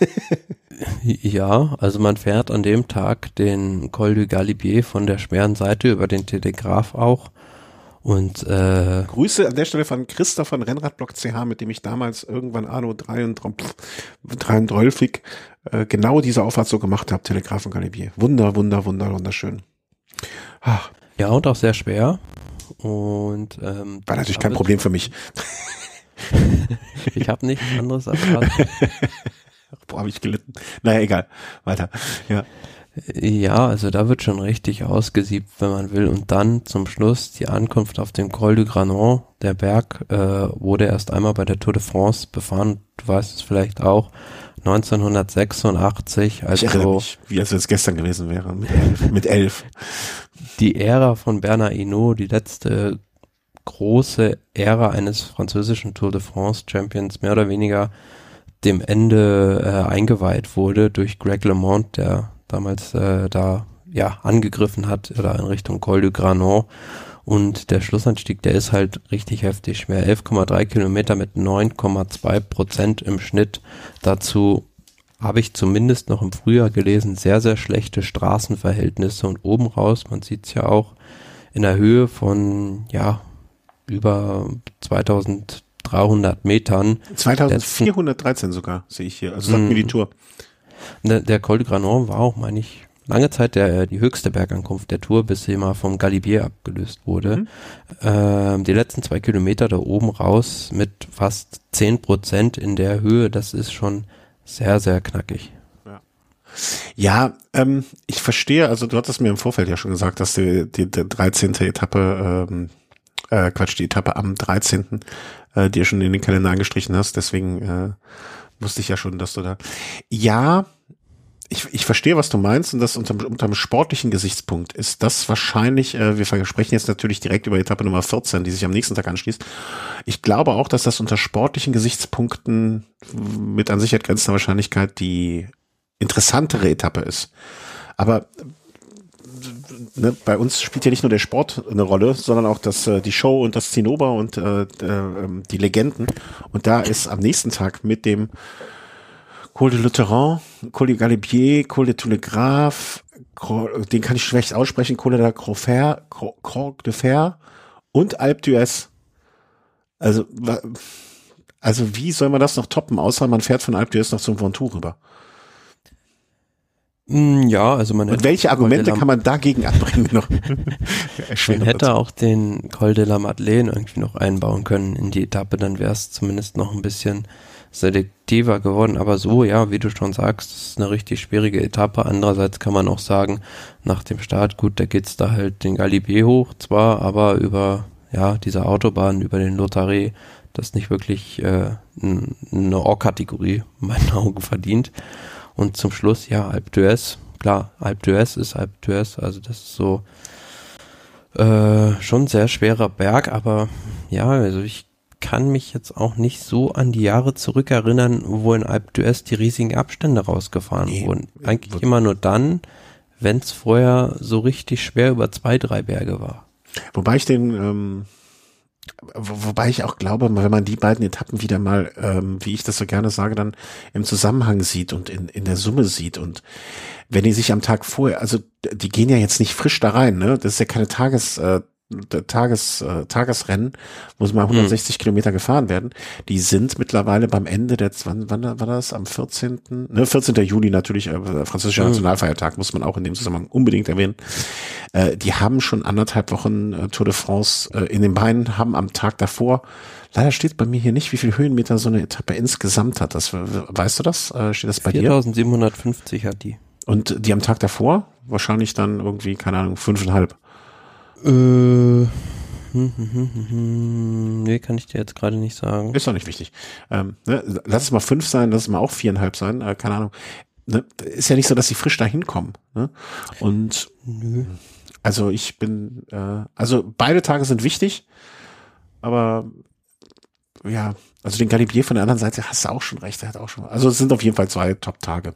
Ja, also man fährt an dem Tag den Col du Galibier von der schweren Seite über den Telegraph auch. Und äh, Grüße an der Stelle von Christoph von Rennradblock CH, mit dem ich damals irgendwann Anno 33 äh, genau diese Auffahrt so gemacht habe, Galibier. Wunder, wunder, wunder, wunderschön. Ah, ja, und auch sehr schwer. Und ähm, war natürlich ich kein Problem für mich. *laughs* Ich habe nichts anderes erwartet. *laughs* Boah, habe ich gelitten. Naja, egal. Weiter. Ja. Ja, also da wird schon richtig ausgesiebt, wenn man will. Und dann zum Schluss die Ankunft auf dem Col du Granon. Der Berg äh, wurde erst einmal bei der Tour de France befahren. Du weißt es vielleicht auch. 1986, also ich mich, wie als es gestern gewesen wäre, mit elf. mit elf. *laughs* Die Ära von Bernard Hinault, die letzte große Ära eines französischen Tour de France Champions, mehr oder weniger dem Ende äh, eingeweiht wurde durch Greg LeMond, der damals äh, da ja angegriffen hat oder in Richtung Col du Granon. Und der Schlussanstieg, der ist halt richtig heftig schwer. 11,3 Kilometer mit 9,2 Prozent im Schnitt. Dazu habe ich zumindest noch im Frühjahr gelesen, sehr, sehr schlechte Straßenverhältnisse und oben raus, man sieht es ja auch in der Höhe von, ja, über 2300 Metern. 2413 sogar, sehe ich hier. Also sagt mir die mhm. Tour. Der, der Col de Granon war auch, meine ich, lange Zeit der, die höchste Bergankunft der Tour, bis sie mal vom Galibier abgelöst wurde. Mhm. Ähm, die letzten zwei Kilometer da oben raus mit fast zehn Prozent in der Höhe, das ist schon sehr, sehr knackig. Ja, ja ähm, ich verstehe, also du hattest mir im Vorfeld ja schon gesagt, dass die, die, die 13. Etappe, ähm, äh, Quatsch, die Etappe am 13. Äh, dir schon in den Kalender angestrichen hast, deswegen äh, wusste ich ja schon, dass du da. Ja, ich, ich verstehe, was du meinst, und das unter, einem sportlichen Gesichtspunkt ist das wahrscheinlich, äh, wir sprechen jetzt natürlich direkt über Etappe Nummer 14, die sich am nächsten Tag anschließt. Ich glaube auch, dass das unter sportlichen Gesichtspunkten mit an Sicherheit grenzender Wahrscheinlichkeit die interessantere Etappe ist. Aber ne, bei uns spielt ja nicht nur der Sport eine Rolle, sondern auch das, äh, die Show und das Zinnober und äh, äh, die Legenden. Und da ist am nächsten Tag mit dem Col de Lutheran, Col de Galibier, Col de Toulegraphe, den kann ich schlecht aussprechen, Col de la Croix de Fer und Alpe d'Huez. Also, also wie soll man das noch toppen, außer man fährt von Alpe d'Huez noch zum Ventoux rüber? Mm, ja, also man Und welche Argumente kann man dagegen anbringen noch? *laughs* man hätte auch den Col de la Madeleine irgendwie noch einbauen können in die Etappe, dann wäre es zumindest noch ein bisschen selektiver geworden. Aber so, ja, wie du schon sagst, ist eine richtig schwierige Etappe. Andererseits kann man auch sagen, nach dem Start, gut, da geht's da halt den Galibier hoch, zwar, aber über ja diese Autobahn, über den Lotharé, das nicht wirklich äh, eine Ohr-Kategorie in meinen *laughs* Augen verdient. Und zum Schluss, ja, Alp d'Huez. Klar, Alp d'Huez ist Alp d'Huez, also das ist so äh, schon sehr schwerer Berg, aber ja, also ich kann mich jetzt auch nicht so an die Jahre zurückerinnern, wo in Alp d'Huez die riesigen Abstände rausgefahren nee, wurden. Eigentlich immer nur dann, wenn es vorher so richtig schwer über zwei, drei Berge war. Wobei ich den, ähm, wobei ich auch glaube, wenn man die beiden Etappen wieder mal, ähm, wie ich das so gerne sage, dann im Zusammenhang sieht und in, in der Summe sieht und wenn die sich am Tag vorher, also die gehen ja jetzt nicht frisch da rein, ne? Das ist ja keine Tages, äh, Tages, äh, Tagesrennen, wo es mal 160 mhm. Kilometer gefahren werden, die sind mittlerweile beim Ende der, wann, wann war das? Am 14. Ne, 14. Juli natürlich, äh, französischer mhm. Nationalfeiertag, muss man auch in dem Zusammenhang unbedingt erwähnen. Äh, die haben schon anderthalb Wochen äh, Tour de France äh, in den Beinen, haben am Tag davor Leider steht bei mir hier nicht, wie viel Höhenmeter so eine Etappe insgesamt hat. Das, weißt du das? Äh, steht das bei 4750 dir? hat die. Und die am Tag davor? Wahrscheinlich dann irgendwie, keine Ahnung, fünfeinhalb. Äh, hm, hm, hm, nee, kann ich dir jetzt gerade nicht sagen. Ist doch nicht wichtig. Ähm, ne, lass es mal fünf sein, lass es mal auch viereinhalb sein, äh, keine Ahnung. Ne, ist ja nicht so, dass sie frisch dahin kommen. Ne? Und Nö. also ich bin, äh, also beide Tage sind wichtig, aber ja, also den Galibier von der anderen Seite hast du auch schon recht, er hat auch schon. Also es sind auf jeden Fall zwei Top-Tage.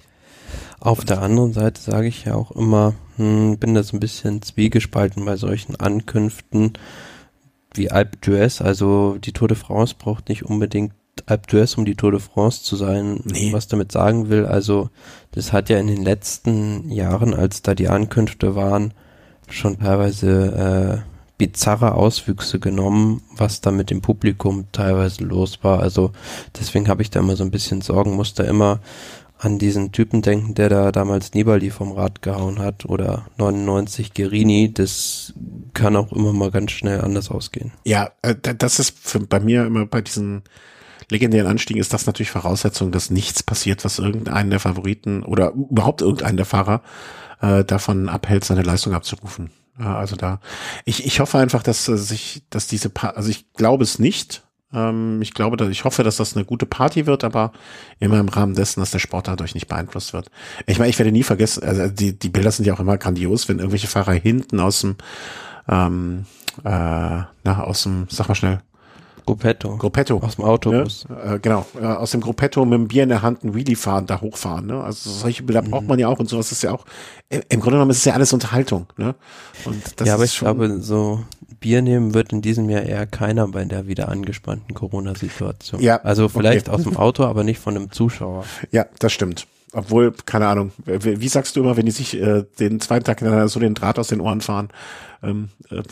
Auf der anderen Seite sage ich ja auch immer, hm, bin da so ein bisschen zwiegespalten bei solchen Ankünften wie Alpe d'Huez. Also die Tour de France braucht nicht unbedingt Alpe d'Huez, um die Tour de France zu sein. Nee. Was damit sagen will, also das hat ja in den letzten Jahren, als da die Ankünfte waren, schon teilweise äh, bizarre Auswüchse genommen, was da mit dem Publikum teilweise los war. Also deswegen habe ich da immer so ein bisschen Sorgen, muss da immer an diesen Typen denken, der da damals Nibali vom Rad gehauen hat oder 99 Gerini, das kann auch immer mal ganz schnell anders ausgehen. Ja, äh, das ist für, bei mir immer bei diesen legendären Anstiegen ist das natürlich Voraussetzung, dass nichts passiert, was irgendeinen der Favoriten oder überhaupt irgendeinen der Fahrer äh, davon abhält, seine Leistung abzurufen. Also da, ich, ich hoffe einfach, dass äh, sich, dass diese, pa also ich glaube es nicht. Ähm, ich glaube, dass, ich hoffe, dass das eine gute Party wird, aber immer im Rahmen dessen, dass der Sport dadurch nicht beeinflusst wird. Ich meine, ich werde nie vergessen, also die, die Bilder sind ja auch immer grandios, wenn irgendwelche Fahrer hinten aus dem, ähm, äh, na, aus dem, sag mal schnell, Gruppetto. Gruppetto. Aus dem Autobus. Ne? Äh, genau, äh, aus dem Gruppetto mit dem Bier in der Hand ein Wheelie fahren, da hochfahren. Ne? Also solche Bilder mhm. braucht man ja auch und sowas ist ja auch, im Grunde genommen ist es ja alles Unterhaltung. Ne? Und das ja, aber ich glaube, so Bier nehmen wird in diesem Jahr eher keiner bei der wieder angespannten Corona-Situation. Ja. Also vielleicht okay. aus dem Auto, aber nicht von einem Zuschauer. Ja, das stimmt. Obwohl, keine Ahnung, wie, wie sagst du immer, wenn die sich äh, den zweiten Tag so den Draht aus den Ohren fahren, ähm, äh,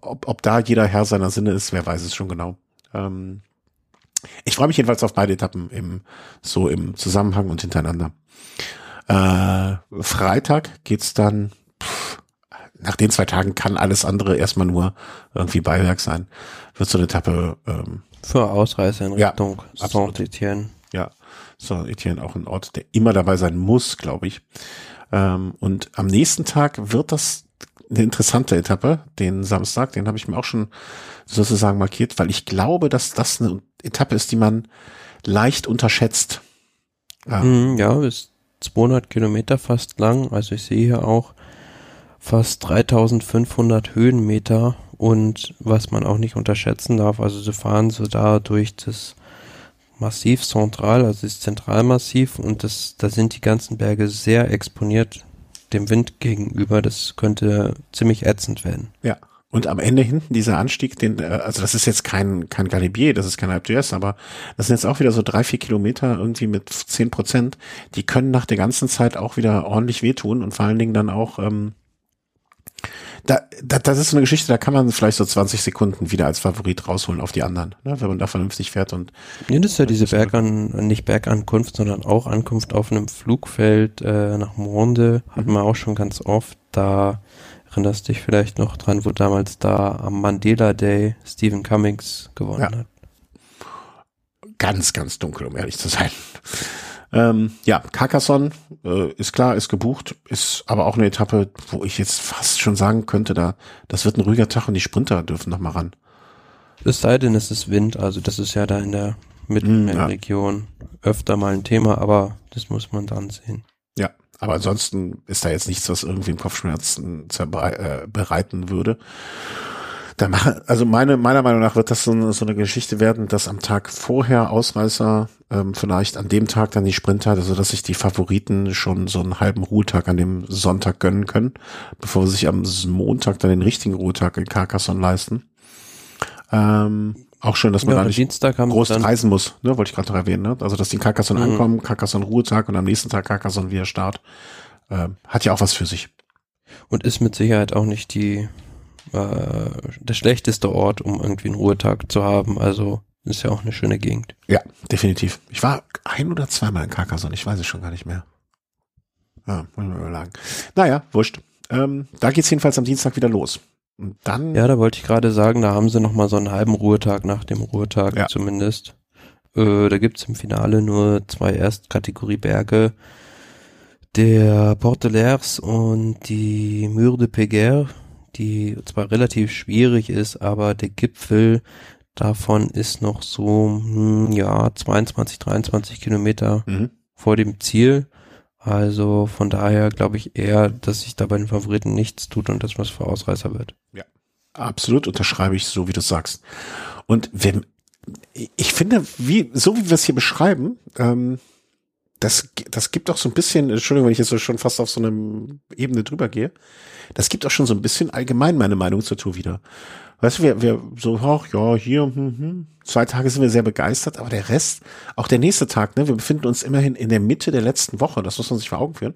ob, ob da jeder Herr seiner Sinne ist, wer weiß es schon genau. Ähm, ich freue mich jedenfalls auf beide Etappen im so im Zusammenhang und hintereinander. Äh, Freitag geht's dann. Nach den zwei Tagen kann alles andere erstmal nur irgendwie Beiwerk sein. Wird so eine Etappe ähm, für Ausreise in Richtung ja, Saint-Etienne. Ja, Saint-Etienne auch ein Ort, der immer dabei sein muss, glaube ich. Ähm, und am nächsten Tag wird das eine interessante Etappe, den Samstag, den habe ich mir auch schon sozusagen markiert, weil ich glaube, dass das eine Etappe ist, die man leicht unterschätzt. Ja, mhm, ja ist 200 Kilometer fast lang. Also ich sehe hier auch fast 3500 Höhenmeter und was man auch nicht unterschätzen darf, also sie fahren so da durch das Massiv Central, also das Zentralmassiv und das, da sind die ganzen Berge sehr exponiert dem Wind gegenüber. Das könnte ziemlich ätzend werden. Ja. Und am Ende hinten dieser Anstieg, den, äh, also das ist jetzt kein, kein Galibier, das ist kein Alpe aber das sind jetzt auch wieder so drei, vier Kilometer irgendwie mit zehn Prozent. Die können nach der ganzen Zeit auch wieder ordentlich wehtun und vor allen Dingen dann auch, ähm, da, da, das ist so eine Geschichte, da kann man vielleicht so 20 Sekunden wieder als Favorit rausholen auf die anderen, ne, wenn man da vernünftig fährt und. Ja, das ist ja diese Bergan, nicht Bergankunft, sondern auch Ankunft auf einem Flugfeld äh, nach Monde, hatten mhm. wir auch schon ganz oft. Da erinnerst dich vielleicht noch dran, wo damals da am Mandela Day Stephen Cummings gewonnen ja. hat. Ganz, ganz dunkel, um ehrlich zu sein. Ähm, ja, Carcassonne äh, ist klar, ist gebucht, ist aber auch eine Etappe, wo ich jetzt fast schon sagen könnte, da das wird ein ruhiger Tag und die Sprinter dürfen noch mal ran. Es sei denn, es ist Wind, also das ist ja da in der Mittelmeerregion ja. öfter mal ein Thema, aber das muss man dann sehen. Ja, aber ansonsten ist da jetzt nichts, was irgendwie Kopfschmerzen äh, bereiten würde. Da mache, also meine, meiner Meinung nach wird das so eine, so eine Geschichte werden, dass am Tag vorher Ausreißer ähm, vielleicht an dem Tag dann die Sprinter, also dass sich die Favoriten schon so einen halben Ruhetag an dem Sonntag gönnen können, bevor sie sich am Montag dann den richtigen Ruhetag in Carcassonne leisten. Ähm, auch schön, dass man ja, da nicht groß reisen muss, ne, wollte ich gerade noch erwähnen. Ne? Also dass die in Carcassonne mhm. ankommen, Carcassonne Ruhetag und am nächsten Tag Carcassonne wieder Start. Ähm, hat ja auch was für sich. Und ist mit Sicherheit auch nicht die äh, der schlechteste Ort, um irgendwie einen Ruhetag zu haben. Also ist ja auch eine schöne Gegend. Ja, definitiv. Ich war ein oder zweimal in Carcassonne, ich weiß es schon gar nicht mehr. Ja, muss ich mal überlegen. Naja, wurscht. Ähm, da geht's jedenfalls am Dienstag wieder los. Und dann. Ja, da wollte ich gerade sagen, da haben sie nochmal so einen halben Ruhetag nach dem Ruhetag ja. zumindest. Äh, da gibt's im Finale nur zwei Erstkategorie Berge. Der Porte d'Aires und die Mur de Péguerre die zwar relativ schwierig ist, aber der Gipfel davon ist noch so, hm, ja, 22, 23 Kilometer mhm. vor dem Ziel. Also von daher glaube ich eher, dass sich da bei den Favoriten nichts tut und das was für Ausreißer wird. Ja, absolut unterschreibe ich so, wie du sagst. Und wenn, ich finde, wie, so wie wir es hier beschreiben, ähm, das, das gibt auch so ein bisschen, Entschuldigung, wenn ich jetzt so schon fast auf so einer Ebene drüber gehe, das gibt auch schon so ein bisschen allgemein meine Meinung zur Tour wieder. Weißt du, wir, wir so, ach ja, hier, hm, hm. zwei Tage sind wir sehr begeistert, aber der Rest, auch der nächste Tag, ne, wir befinden uns immerhin in der Mitte der letzten Woche, das muss man sich vor Augen führen.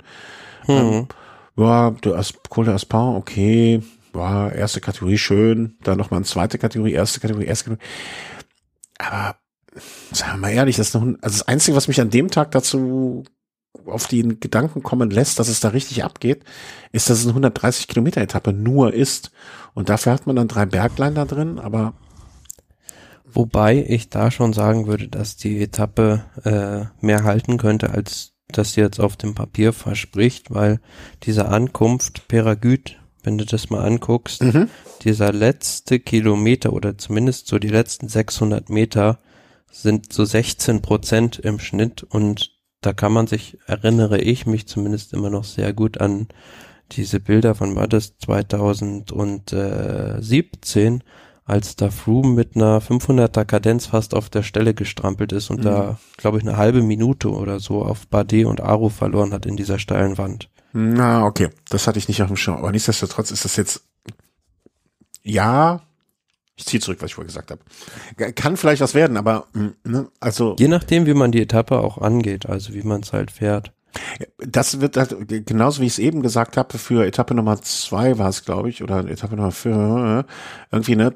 Mhm. Ähm, ja, der Col de Aspin, okay, ja, erste Kategorie schön, dann nochmal eine zweite Kategorie, erste Kategorie, erste Kategorie. Aber sagen wir mal ehrlich, das ist noch, also das Einzige, was mich an dem Tag dazu auf den Gedanken kommen lässt, dass es da richtig abgeht, ist, dass es eine 130 Kilometer Etappe nur ist. Und dafür hat man dann drei Berglein da drin, aber Wobei ich da schon sagen würde, dass die Etappe äh, mehr halten könnte als das jetzt auf dem Papier verspricht, weil diese Ankunft Peragüt, wenn du das mal anguckst, Mhm. dieser letzte Kilometer oder zumindest so die letzten 600 Meter sind so 16 Prozent im Schnitt und da kann man sich, erinnere ich mich zumindest immer noch sehr gut an diese Bilder von war das 2017, als da Froome mit einer 500er Kadenz fast auf der Stelle gestrampelt ist und Mhm. da, glaube ich, eine halbe Minute oder so auf Bardet und Aru verloren hat in dieser steilen Wand. Na, okay. Das hatte ich nicht auf dem Schirm. Aber nichtsdestotrotz ist das jetzt, ja, ich ziehe zurück, was ich vorher gesagt habe. Kann vielleicht was werden, aber, mm, ne, also, Je nachdem, wie man die Etappe auch angeht, also wie man es halt fährt. das wird halt, genauso wie ich es eben gesagt habe, für Etappe Nummer zwei war es, glaube ich, oder Etappe Nummer vier, irgendwie, ne,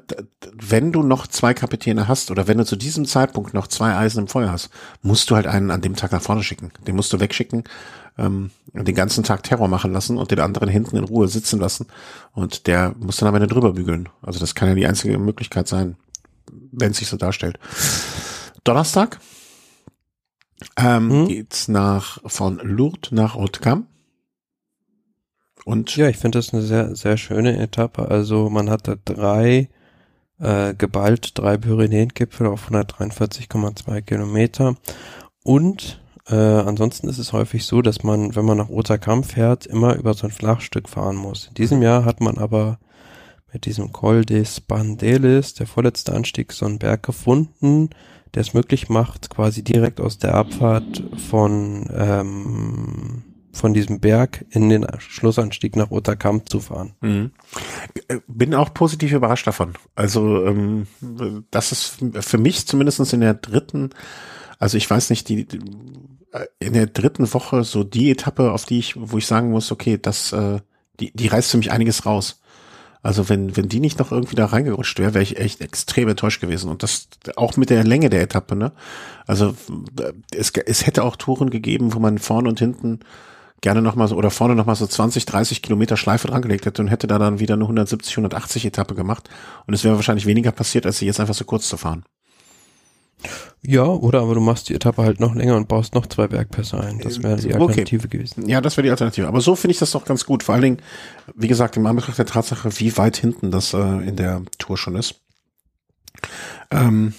wenn du noch zwei Kapitäne hast oder wenn du zu diesem Zeitpunkt noch zwei Eisen im Feuer hast, musst du halt einen an dem Tag nach vorne schicken. Den musst du wegschicken, ähm, den ganzen Tag Terror machen lassen und den anderen hinten in Ruhe sitzen lassen und der muss dann am Ende drüber bügeln. Also das kann ja die einzige Möglichkeit sein, wenn es sich so darstellt. Donnerstag ähm, Hm? geht's nach von Lourdes nach Hautecam. Und Ja, ich finde das eine sehr, sehr schöne Etappe. Also man hat da drei, äh, geballt drei Pyrenäengipfel auf 143,2 Kilometer. Und äh, ansonsten ist es häufig so, dass man, wenn man nach Otakam fährt, immer über so ein Flachstück fahren muss. In diesem Jahr hat man aber mit diesem Col des Bandeles, der vorletzte Anstieg, so einen Berg gefunden, der es möglich macht, quasi direkt aus der Abfahrt von, ähm, von diesem Berg in den Schlussanstieg nach Otakam zu fahren. Mhm. Äh, Bin auch positiv überrascht davon. Also ähm, das ist für mich zumindestens in der dritten, also ich weiß nicht, die in der dritten Woche so die Etappe, auf die ich, wo ich sagen muss, okay, das, äh, die, die reißt für mich einiges raus. Also wenn, wenn die nicht noch irgendwie da reingerutscht wäre, wäre ich echt extrem enttäuscht gewesen. Und das auch mit der Länge der Etappe, ne? Also äh, es, es hätte auch Touren gegeben, wo man vorne und hinten gerne nochmal so, oder vorne nochmal so 20, 30 Kilometer Schleife drangelegt hätte und hätte da dann wieder eine 170, 180 Etappe gemacht. Und es wäre wahrscheinlich weniger passiert, als sie jetzt einfach so kurz zu fahren. Ja, oder aber du machst die Etappe halt noch länger und baust noch zwei Bergpässe ein. Das wäre die Okay. Alternative gewesen. Ja, das wäre die Alternative. Aber so finde ich das doch ganz gut. Vor allen Dingen, wie gesagt, im Anbetracht der Tatsache, wie weit hinten das äh, in der Tour schon ist. Ähm,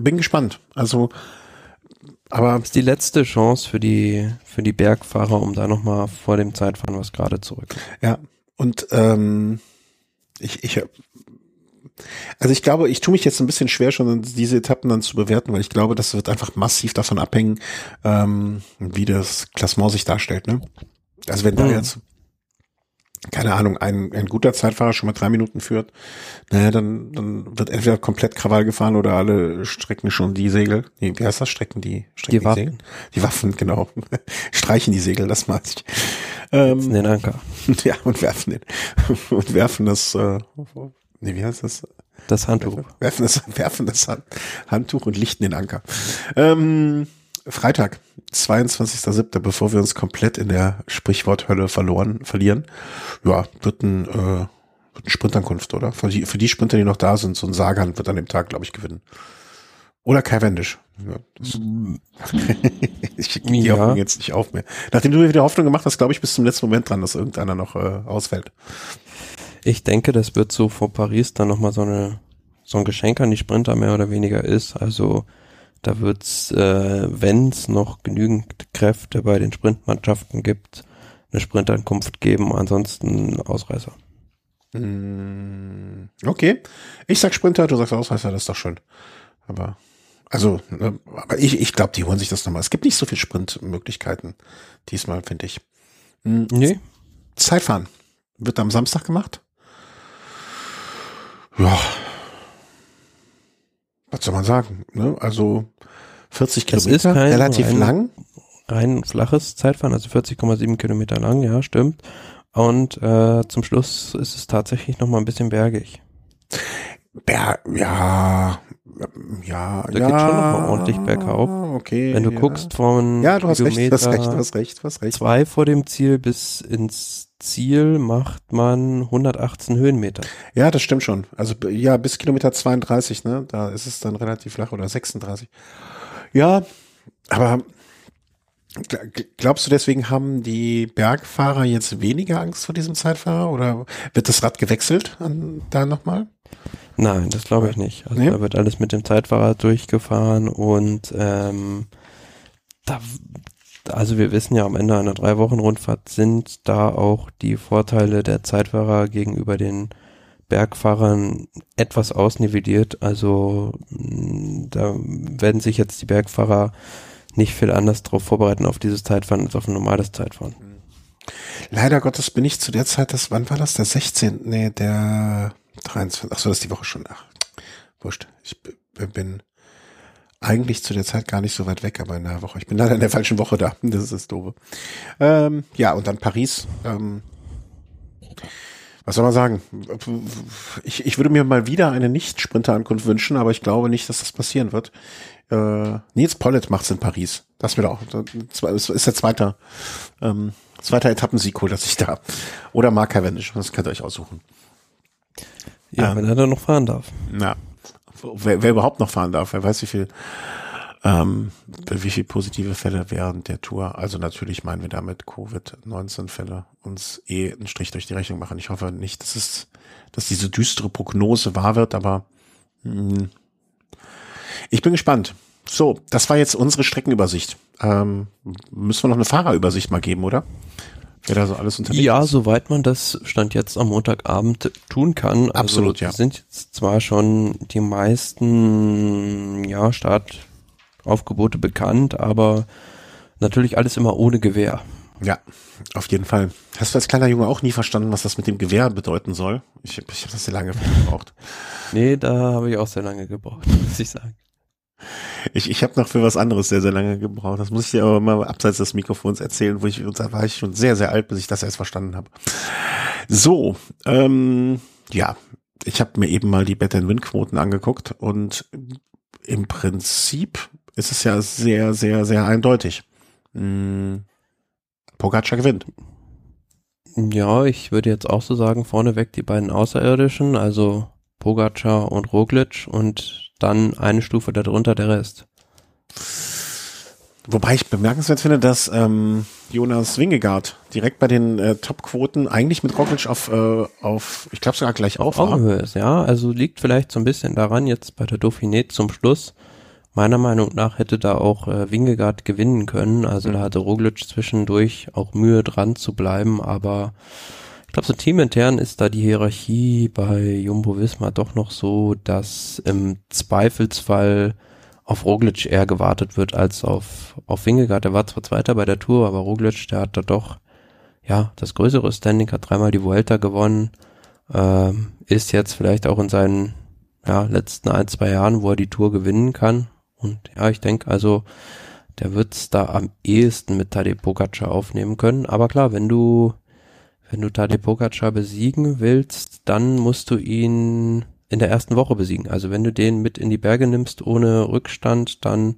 bin gespannt. Also, aber Das ist die letzte Chance für die, für die Bergfahrer, um da nochmal vor dem Zeitfahren was gerade zu rücken. Ja, und ähm, ich, ich, also ich glaube, ich tue mich jetzt ein bisschen schwer, schon diese Etappen dann zu bewerten, weil ich glaube, das wird einfach massiv davon abhängen, ähm, wie das Klassement sich darstellt. Ne? Also wenn da Mhm. jetzt keine Ahnung, ein, ein guter Zeitfahrer schon mal drei Minuten führt, naja, dann, dann wird entweder komplett Krawall gefahren oder alle strecken schon die Segel. Nee, wie heißt das? Strecken die, strecken Die Waffen. Segel? Die Waffen, genau. *laughs* Streichen die Segel, das meine ich. Ähm, Den Anker. *laughs* ja, und werfen den. *laughs* Und werfen das, äh, nee, wie heißt das? Das Handtuch. Werfen das, *laughs* werfen das Hand, Handtuch und lichten den Anker. Ähm, Freitag, 22.07., bevor wir uns komplett in der Sprichworthölle verloren, verlieren. Ja, wird ein, äh, wird eine Sprintankunft, oder? Für die, für die Sprinter, die noch da sind, so ein Sagan wird an dem Tag, glaube ich, gewinnen. Oder Kai Wendisch. Ja, *laughs* ich gebe die Ja. Hoffnung jetzt nicht auf mehr. Nachdem du mir wieder Hoffnung gemacht hast, glaube ich, bis zum letzten Moment dran, dass irgendeiner noch äh, ausfällt. Ich denke, das wird so vor Paris dann nochmal so eine, so ein Geschenk an die Sprinter mehr oder weniger ist. Also, da wird's, äh, wenn's noch genügend Kräfte bei den Sprintmannschaften gibt, eine Sprintankunft geben, ansonsten Ausreißer. Mm, Okay. Ich sag Sprinter, du sagst Ausreißer, das ist doch schön. Aber, also, ne, aber ich, ich glaube, die holen sich das nochmal. Es gibt nicht so viel Sprintmöglichkeiten diesmal, finde ich. Mm, Nee, Zeitfahren wird am Samstag gemacht. Ja. Was soll man sagen? Ne? Also 40 Es ist Kilometer, relativ rein- lang. rein flaches Zeitfahren, also 40,7 Kilometer lang, ja, stimmt. Und äh, zum Schluss ist es tatsächlich nochmal ein bisschen bergig. Ja, ja, ja, Da ja. geht's schon noch mal ordentlich bergauf. Okay. Wenn du ja. guckst von Ja, du hast recht, du Kilometer hast recht, du hast recht, du hast recht. zwei vor dem Ziel bis ins Ziel macht man 118 Höhenmeter. Ja, das stimmt schon. Also ja, bis Kilometer 32, ne? Da ist es dann relativ flach oder 36. Ja, aber Glaubst du, deswegen haben die Bergfahrer jetzt weniger Angst vor diesem Zeitfahrer oder wird das Rad gewechselt an, da nochmal? Nein, das glaube ich nicht. Also nee? da wird alles mit dem Zeitfahrrad durchgefahren und ähm, da, also wir wissen ja am Ende einer drei Wochen Rundfahrt sind da auch die Vorteile der Zeitfahrer gegenüber den Bergfahrern etwas ausnivelliert. Also da werden sich jetzt die Bergfahrer nicht viel anders darauf vorbereiten auf dieses Zeitfahren als auf ein normales Zeitfahren. Leider Gottes bin ich zu der Zeit, das, wann war das? Der 16. Nee, der 23. Ach so, das ist die Woche schon. Ach, wurscht. Ich bin eigentlich zu der Zeit gar nicht so weit weg, aber in der Woche. Ich bin leider in der falschen Woche da. *laughs* Das ist das Doofe. Ähm, ja, und dann Paris. Ähm, was soll man sagen? Ich, ich würde mir mal wieder eine Nicht-Sprinter-Ankunft wünschen, aber ich glaube nicht, dass das passieren wird. Äh, Nils Pollitt macht's in Paris. Das wird auch, das ist der zweite, ähm, zweiter Etappensieg holt er sich da. Oder Mark Cavendish, das könnt ihr euch aussuchen. Ja, ähm, wenn er dann noch fahren darf. Ja. Wer, wer überhaupt noch fahren darf, wer weiß, wie viel, ähm, wie viel positive Fälle während der Tour. Also natürlich meinen wir damit Covid-19-Fälle uns eh einen Strich durch die Rechnung machen. Ich hoffe nicht, dass es, dass diese düstere Prognose wahr wird, aber mh, hm, ich bin gespannt. So, das war jetzt unsere Streckenübersicht. Ähm, müssen wir noch eine Fahrerübersicht mal geben, oder? Wer da so alles unterwegs Ja, soweit man das Stand jetzt am Montagabend tun kann. Also Absolut, ja. sind jetzt zwar schon die meisten ja, Startaufgebote bekannt, aber natürlich alles immer ohne Gewehr. Ja, auf jeden Fall. Hast du als kleiner Junge auch nie verstanden, was das mit dem Gewehr bedeuten soll? Ich, ich habe das sehr lange gebraucht. nee, da habe ich auch sehr lange gebraucht, *laughs* muss ich sagen. Ich, ich habe noch für was anderes sehr, sehr lange gebraucht. Das muss ich dir aber mal abseits des Mikrofons erzählen, wo ich, da war ich schon sehr, sehr alt, bis ich das erst verstanden habe. So, ähm, ja, ich habe mir eben mal die Bet-and-Win-Quoten angeguckt und im Prinzip ist es ja sehr, sehr, sehr eindeutig. Hm, Pogacar gewinnt. Ja, ich würde jetzt auch so sagen, vorneweg die beiden Außerirdischen, also Pogacar und Roglic und dann eine Stufe darunter der Rest. Wobei ich bemerkenswert finde, dass ähm, Jonas Wingegaard direkt bei den äh, Topquoten eigentlich mit Roglic auf, äh, auf ich glaube sogar gleich auf, Augenhöhe ist. Ja, also liegt vielleicht so ein bisschen daran jetzt bei der Dauphiné zum Schluss. Meiner Meinung nach hätte da auch äh, Wingegaard gewinnen können. Also mhm. da hatte Roglic zwischendurch auch Mühe dran zu bleiben, aber glaube, so teamintern ist da die Hierarchie bei Jumbo Visma doch noch so, dass im Zweifelsfall auf Roglic eher gewartet wird als auf, auf Wingegaard. Der war zwar Zweiter bei der Tour, aber Roglic, der hat da doch, ja, das größere Standing, hat dreimal die Vuelta gewonnen, ähm, ist jetzt vielleicht auch in seinen, ja, letzten ein, zwei Jahren, wo er die Tour gewinnen kann. Und ja, ich denke also, der wird's da am ehesten mit Tadej Pogacar aufnehmen können. Aber klar, wenn du wenn du Tadej Pogacar besiegen willst, dann musst du ihn in der ersten Woche besiegen. Also wenn du den mit in die Berge nimmst ohne Rückstand, dann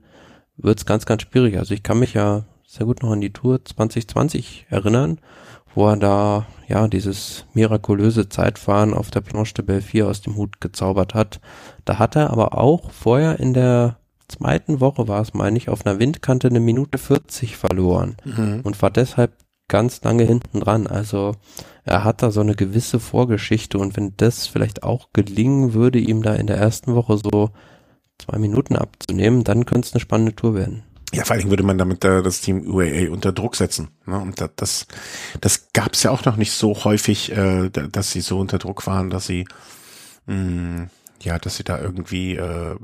wird's ganz, ganz schwierig. Also ich kann mich ja sehr gut noch an die Tour 2020 erinnern, wo er da ja dieses mirakulöse Zeitfahren auf der Planche de Belfier aus dem Hut gezaubert hat. Da hat er aber auch vorher in der zweiten Woche war es, meine ich, auf einer Windkante eine Minute 40 verloren mhm. und war deshalb ganz lange hinten dran. Also er hat da so eine gewisse Vorgeschichte und wenn das vielleicht auch gelingen würde, ihm da in der ersten Woche so zwei Minuten abzunehmen, dann könnte es eine spannende Tour werden. Ja, vor allen Dingen würde man damit äh, das Team UAA unter Druck setzen. Ne? Und das, das, das gab es ja auch noch nicht so häufig, äh, dass sie so unter Druck waren, dass sie mh, mm, ja, dass sie da irgendwie äh,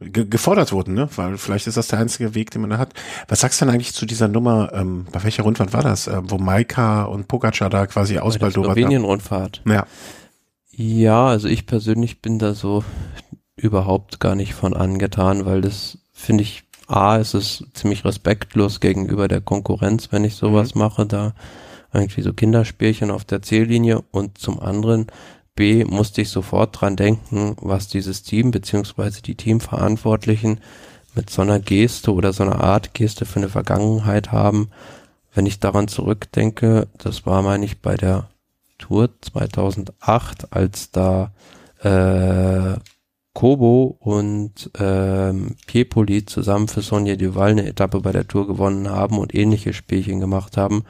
ge gefordert wurden, ne? Weil vielleicht ist das der einzige Weg, den man da hat. Was sagst du denn eigentlich zu dieser Nummer, ähm, bei welcher Rundfahrt war das, äh, wo Maika und Pogacar da quasi ausbaldowert haben? Slowenien-Rundfahrt. Ja. Ja, also ich persönlich bin da so überhaupt gar nicht von angetan, weil das finde ich, A, ist es ziemlich respektlos gegenüber der Konkurrenz, wenn ich sowas mhm. mache, da irgendwie so Kinderspielchen auf der Ziellinie und zum anderen B musste ich sofort dran denken, was dieses Team beziehungsweise die Teamverantwortlichen mit so einer Geste oder so einer Art Geste für eine Vergangenheit haben. Wenn ich daran zurückdenke, das war, meine ich, bei der Tour 2008, als da äh, Kobo und ähm, Piepoli zusammen für Sonja Duval eine Etappe bei der Tour gewonnen haben und ähnliche Spielchen gemacht haben.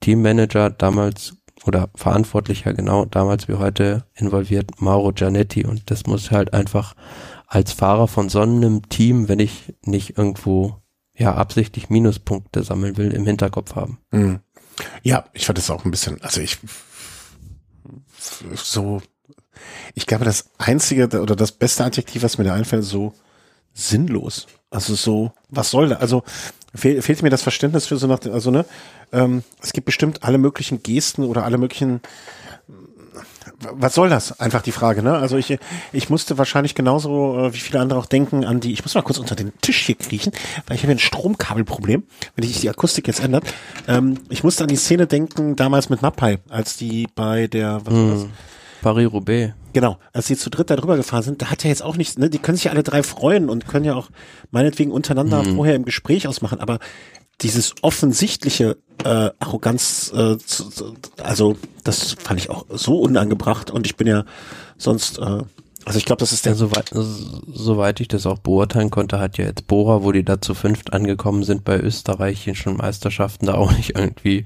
Teammanager damals oder Verantwortlicher genau damals wie heute involviert Mauro Gianetti und das muss halt einfach als Fahrer von so einem Team, wenn ich nicht irgendwo ja absichtlich Minuspunkte sammeln will, im Hinterkopf haben. Mhm. Ja, ich fand das auch ein bisschen, also ich so, ich glaube, das einzige oder das beste Adjektiv, was mir da einfällt, so sinnlos. Also so, was soll da? Also fehl, fehlt mir das Verständnis für so nach, also ne, ähm, es gibt bestimmt alle möglichen Gesten oder alle möglichen was soll das? Einfach die Frage, ne? Also ich, ich musste wahrscheinlich genauso äh, wie viele andere auch denken an die, ich muss mal kurz unter den Tisch hier kriechen, weil ich habe ein Stromkabelproblem, wenn sich die Akustik jetzt ändert. Ähm, ich musste an die Szene denken, damals mit Mapai, als die bei der, was hm. Paris-Roubaix. Genau, als sie zu dritt da drüber gefahren sind, da hat ja jetzt auch nichts, ne, die können sich ja alle drei freuen und können ja auch meinetwegen untereinander mhm. vorher im Gespräch ausmachen, aber dieses offensichtliche äh, Arroganz, äh, zu, zu, also das fand ich auch so unangebracht und ich bin ja sonst äh, also ich glaube, das ist der. Ja, soweit, soweit ich das auch beurteilen konnte, hat ja jetzt Bora, wo die da zu fünft angekommen sind bei österreichischen Meisterschaften, da auch nicht irgendwie,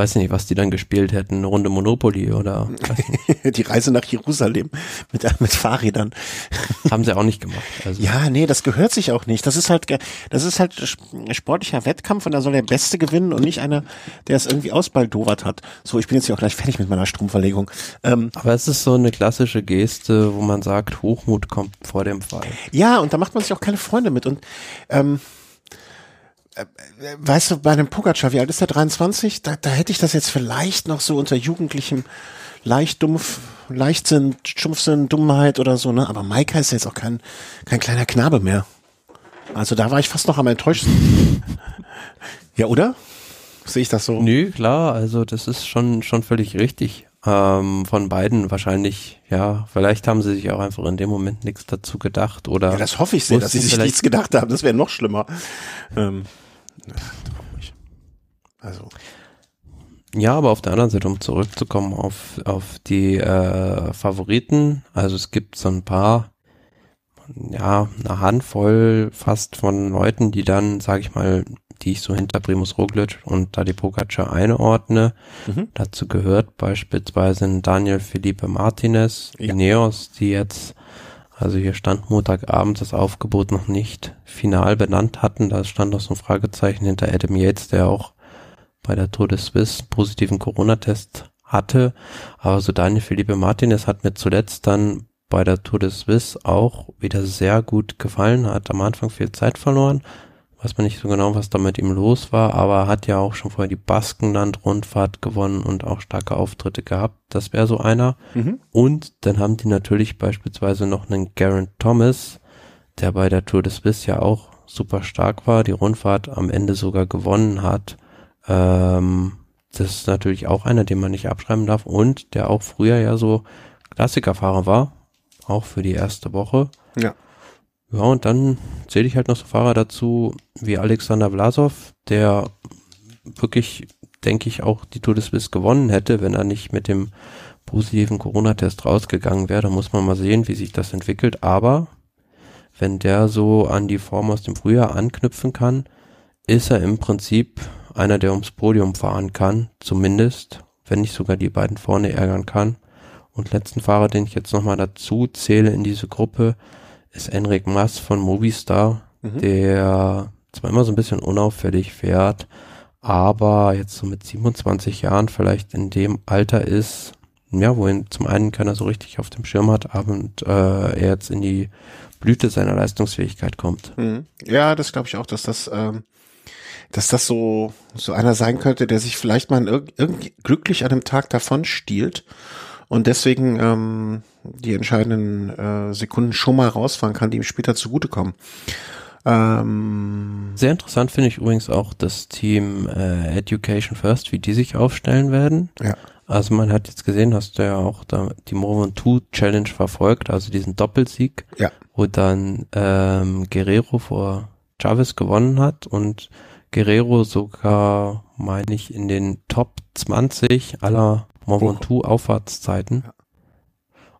weiß nicht, was die dann gespielt hätten, eine Runde Monopoly oder *laughs* die Reise nach Jerusalem mit, mit Fahrrädern. Haben sie auch nicht gemacht. Also. Ja, nee, das gehört sich auch nicht. Das ist halt, das ist halt sportlicher Wettkampf und da soll der Beste gewinnen und nicht einer, der es irgendwie ausbaldowert hat. So, ich bin jetzt hier auch gleich fertig mit meiner Stromverlegung. Ähm, Aber es ist so eine klassische Geste, wo man sagt, Hochmut kommt vor dem Fall. Ja, und da macht man sich auch keine Freunde mit. Und ähm, äh, weißt du, bei einem Pogacar, wie alt ist der, 23? Da, da hätte ich das jetzt vielleicht noch so unter jugendlichem leicht dumpf, Leichtsinn, Stumpfsinn, Dummheit oder so, ne? Aber Maika ist ja jetzt auch kein, kein kleiner Knabe mehr. Also da war ich fast noch am enttäuschsten. *laughs* ja, oder? Sehe ich das so? Nö, klar, also das ist schon, schon völlig richtig. Ähm, von beiden wahrscheinlich, ja, vielleicht haben sie sich auch einfach in dem Moment nichts dazu gedacht oder. Ja, das hoffe ich sehr, dass sie sich nichts gedacht haben. Das wäre noch schlimmer. Ähm, also. Ja, aber auf der anderen Seite, um zurückzukommen auf, auf die äh, Favoriten, also es gibt so ein paar, ja, eine Handvoll fast von Leuten, die dann, sage ich mal, die ich so hinter Primus Roglic und Tadej Pogacar einordne. Mhm. Dazu gehört beispielsweise Daniel Felipe Martinez, ja. Ineos, die jetzt, also hier stand Montagabend das Aufgebot noch nicht final benannt hatten. Da stand noch so ein Fragezeichen hinter Adam Yates, der auch bei der Tour de Suisse positiven Corona-Test hatte. Aber so Daniel Felipe Martinez hat mir zuletzt dann bei der Tour de Suisse auch wieder sehr gut gefallen, hat am Anfang viel Zeit verloren, weiß man nicht so genau, was da mit ihm los war, aber hat ja auch schon vorher die Baskenland-Rundfahrt gewonnen und auch starke Auftritte gehabt. Das wäre so einer. Mhm. Und dann haben die natürlich beispielsweise noch einen Garen Thomas, der bei der Tour des Swiss ja auch super stark war, die Rundfahrt am Ende sogar gewonnen hat. Ähm, das ist natürlich auch einer, den man nicht abschreiben darf und der auch früher ja so Klassikerfahrer war, auch für die erste Woche. Ja. Ja, und dann zähle ich halt noch so Fahrer dazu wie Alexander Vlasov, der wirklich, denke ich, auch die Tour de Suisse gewonnen hätte, wenn er nicht mit dem positiven Corona-Test rausgegangen wäre. Da muss man mal sehen, wie sich das entwickelt. Aber wenn der so an die Form aus dem Frühjahr anknüpfen kann, ist er im Prinzip einer, der ums Podium fahren kann, zumindest, wenn nicht sogar die beiden vorne ärgern kann. Und letzten Fahrer, den ich jetzt nochmal dazu zähle in diese Gruppe, ist Enric Mas von Movistar, mhm. der zwar immer so ein bisschen unauffällig fährt, aber jetzt so mit 27 Jahren vielleicht in dem Alter ist, ja, wohin zum einen keiner so richtig auf dem Schirm hat, und äh, er jetzt in die Blüte seiner Leistungsfähigkeit kommt. Mhm. Ja, das glaube ich auch, dass das, ähm, dass das so so einer sein könnte, der sich vielleicht mal irgendwie glücklich an einem Tag davon stiehlt und deswegen ähm, die entscheidenden äh, Sekunden schon mal rausfahren kann, die ihm später zugutekommen. Ähm, Sehr interessant finde ich übrigens auch das Team äh, Education First, wie die sich aufstellen werden. Ja. Also man hat jetzt gesehen, hast du ja auch da die Movement 2 Challenge verfolgt, also diesen Doppelsieg, ja. wo dann ähm, Guerrero vor Chavez gewonnen hat und Guerrero sogar, meine ich, in den Top 20 aller Mont Ventoux Auffahrtszeiten. Ja.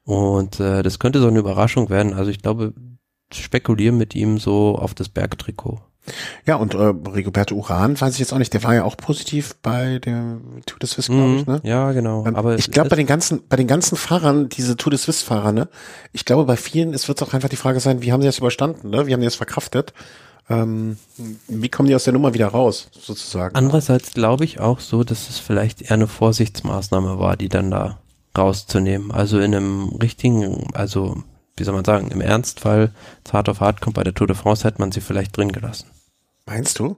Und äh, das könnte so eine Überraschung werden. Also ich glaube, spekulieren mit ihm so auf das Bergtrikot. Ja, und äh, Rigoberto Uran, weiß ich jetzt auch nicht, der war ja auch positiv bei der Tour de Suisse, glaube ich, ne? Ja, genau. Ähm, Aber ich glaube, bei den ganzen, bei den ganzen Fahrern, diese Tour de Suisse-Fahrer, ne, ich glaube, bei vielen, es wird auch einfach die Frage sein, wie haben sie das überstanden, ne? Wie haben die das verkraftet? Ähm, wie kommen die aus der Nummer wieder raus, sozusagen? Andererseits glaube ich auch so, dass es vielleicht eher eine Vorsichtsmaßnahme war, die dann da rauszunehmen. Also in einem richtigen, also wie soll man sagen, im Ernstfall, hart auf hart kommt bei der Tour de France, hätte man sie vielleicht drin gelassen. Meinst du?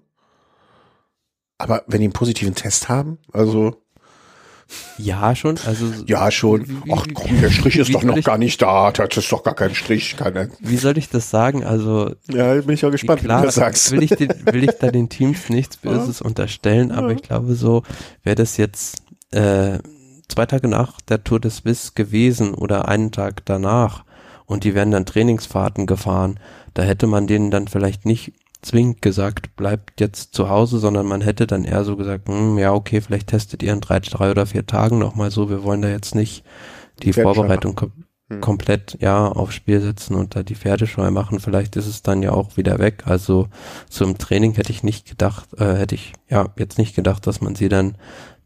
Aber wenn die einen positiven Test haben, also. Ja, schon. Also ja, schon. Ach komm, der Strich ist doch noch ich, gar nicht da. Das ist doch gar kein Strich. Keine. Wie soll ich das sagen? Also. Ja, bin ich auch gespannt, klar, wie du das sagst. Will ich, den, will ich da den Teams nichts Böses ja. unterstellen, aber ja. ich glaube so, wäre das jetzt äh, zwei Tage nach der Tour des Suisse gewesen oder einen Tag danach und die wären dann Trainingsfahrten gefahren, da hätte man denen dann vielleicht nicht zwingend gesagt, bleibt jetzt zu Hause, sondern man hätte dann eher so gesagt, hm, ja, okay, vielleicht testet ihr in drei, drei oder vier Tagen nochmal so, wir wollen da jetzt nicht die Pferd Vorbereitung kom hm. komplett, ja, aufs Spiel setzen und da die Pferdescheu machen, vielleicht ist es dann ja auch wieder weg. Also so im Training hätte ich nicht gedacht, äh, hätte ich ja jetzt nicht gedacht, dass man sie dann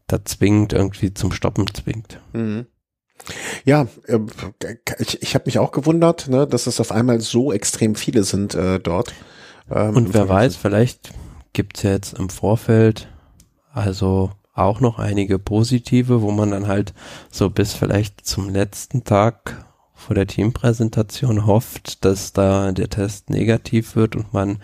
da zwingt, irgendwie zum Stoppen zwingt. Mhm. Ja, äh, ich, ich habe mich auch gewundert, ne, dass es auf einmal so extrem viele sind äh, dort. Ähm, Und wer weiß, vielleicht gibt's ja jetzt im Vorfeld also auch noch einige positive, wo man dann halt so bis vielleicht zum letzten Tag vor der Teampräsentation hofft, dass da der Test negativ wird und man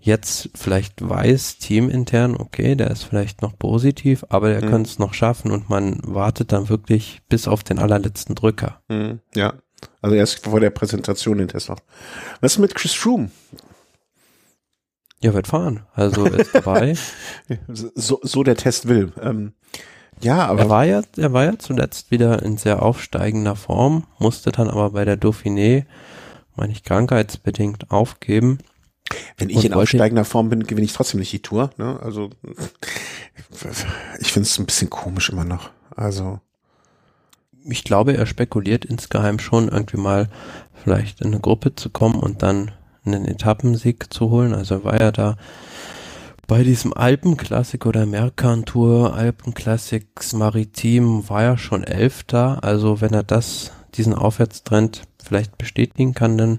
jetzt vielleicht weiß, teamintern, okay, der ist vielleicht noch positiv, aber der mhm. könnte es noch schaffen und man wartet dann wirklich bis auf den allerletzten Drücker. Mhm. Ja, also erst vor der Präsentation den Test noch. Was ist mit Chris Froome? Ja, wird fahren. Also ist dabei. *laughs* so, so der Test will. Ähm, ja, aber. Er war ja, er war ja zuletzt wieder in sehr aufsteigender Form, musste dann aber bei der Dauphiné, meine ich, krankheitsbedingt aufgeben. Wenn ich in aufsteigender Form bin, gewinne ich trotzdem nicht die Tour. Ne? Also ich finde es ein bisschen komisch immer noch. Also ich glaube, er spekuliert insgeheim schon irgendwie mal vielleicht in eine Gruppe zu kommen und dann einen Etappensieg zu holen. Also war er da bei diesem Alpenklassik oder Mercantour Alpenklassiks Maritim war er schon Elfter. Also wenn er das, diesen Aufwärtstrend vielleicht bestätigen kann, dann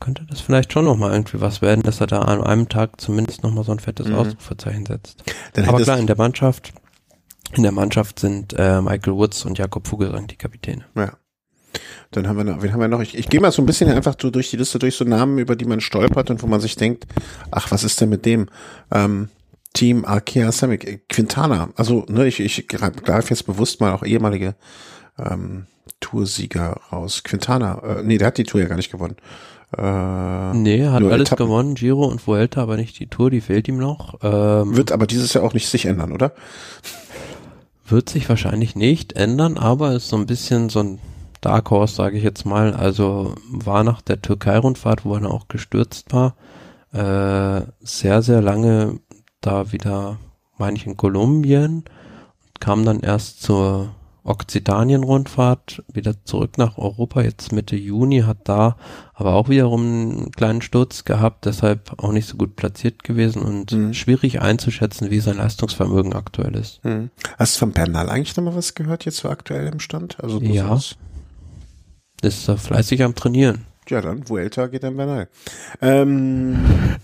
könnte das vielleicht schon nochmal irgendwie was werden, dass er da an einem Tag zumindest nochmal so ein fettes mhm. Ausrufezeichen setzt. Dann Aber klar, in der Mannschaft, in der Mannschaft sind äh, Michael Woods und Jakob Vogelsang die Kapitäne. Ja. Dann haben wir noch, wen haben wir noch? Ich, ich gehe mal so ein bisschen einfach so durch die Liste durch so Namen, über die man stolpert und wo man sich denkt, ach, was ist denn mit dem? Ähm, Team Arkea Semic, äh, Quintana. Also, ne, ich, ich greife jetzt bewusst mal auch ehemalige ähm, Toursieger raus. Quintana, äh, nee, der hat die Tour ja gar nicht gewonnen. Äh, nee, hat alles Etappen. gewonnen, Giro und Vuelta, aber nicht die Tour, die fehlt ihm noch. Ähm, wird aber dieses Jahr auch nicht sich ändern, oder? Wird sich wahrscheinlich nicht ändern, aber ist so ein bisschen so ein Dark Horse, sage ich jetzt mal. Also war nach der Türkei-Rundfahrt, wo er auch gestürzt war, äh, sehr, sehr lange da wieder, meine ich, in Kolumbien, kam dann erst zur Okzitanien-Rundfahrt wieder zurück nach Europa, jetzt Mitte Juni, hat da aber auch wiederum einen kleinen Sturz gehabt, deshalb auch nicht so gut platziert gewesen und mhm. schwierig einzuschätzen, wie sein Leistungsvermögen aktuell ist. Mhm. Hast du von Bernal eigentlich noch mal was gehört jetzt so aktuell im Stand? Also ja, ist er fleißig am Trainieren. Ja, dann, wo älter geht dann Bernal. Ähm, *laughs*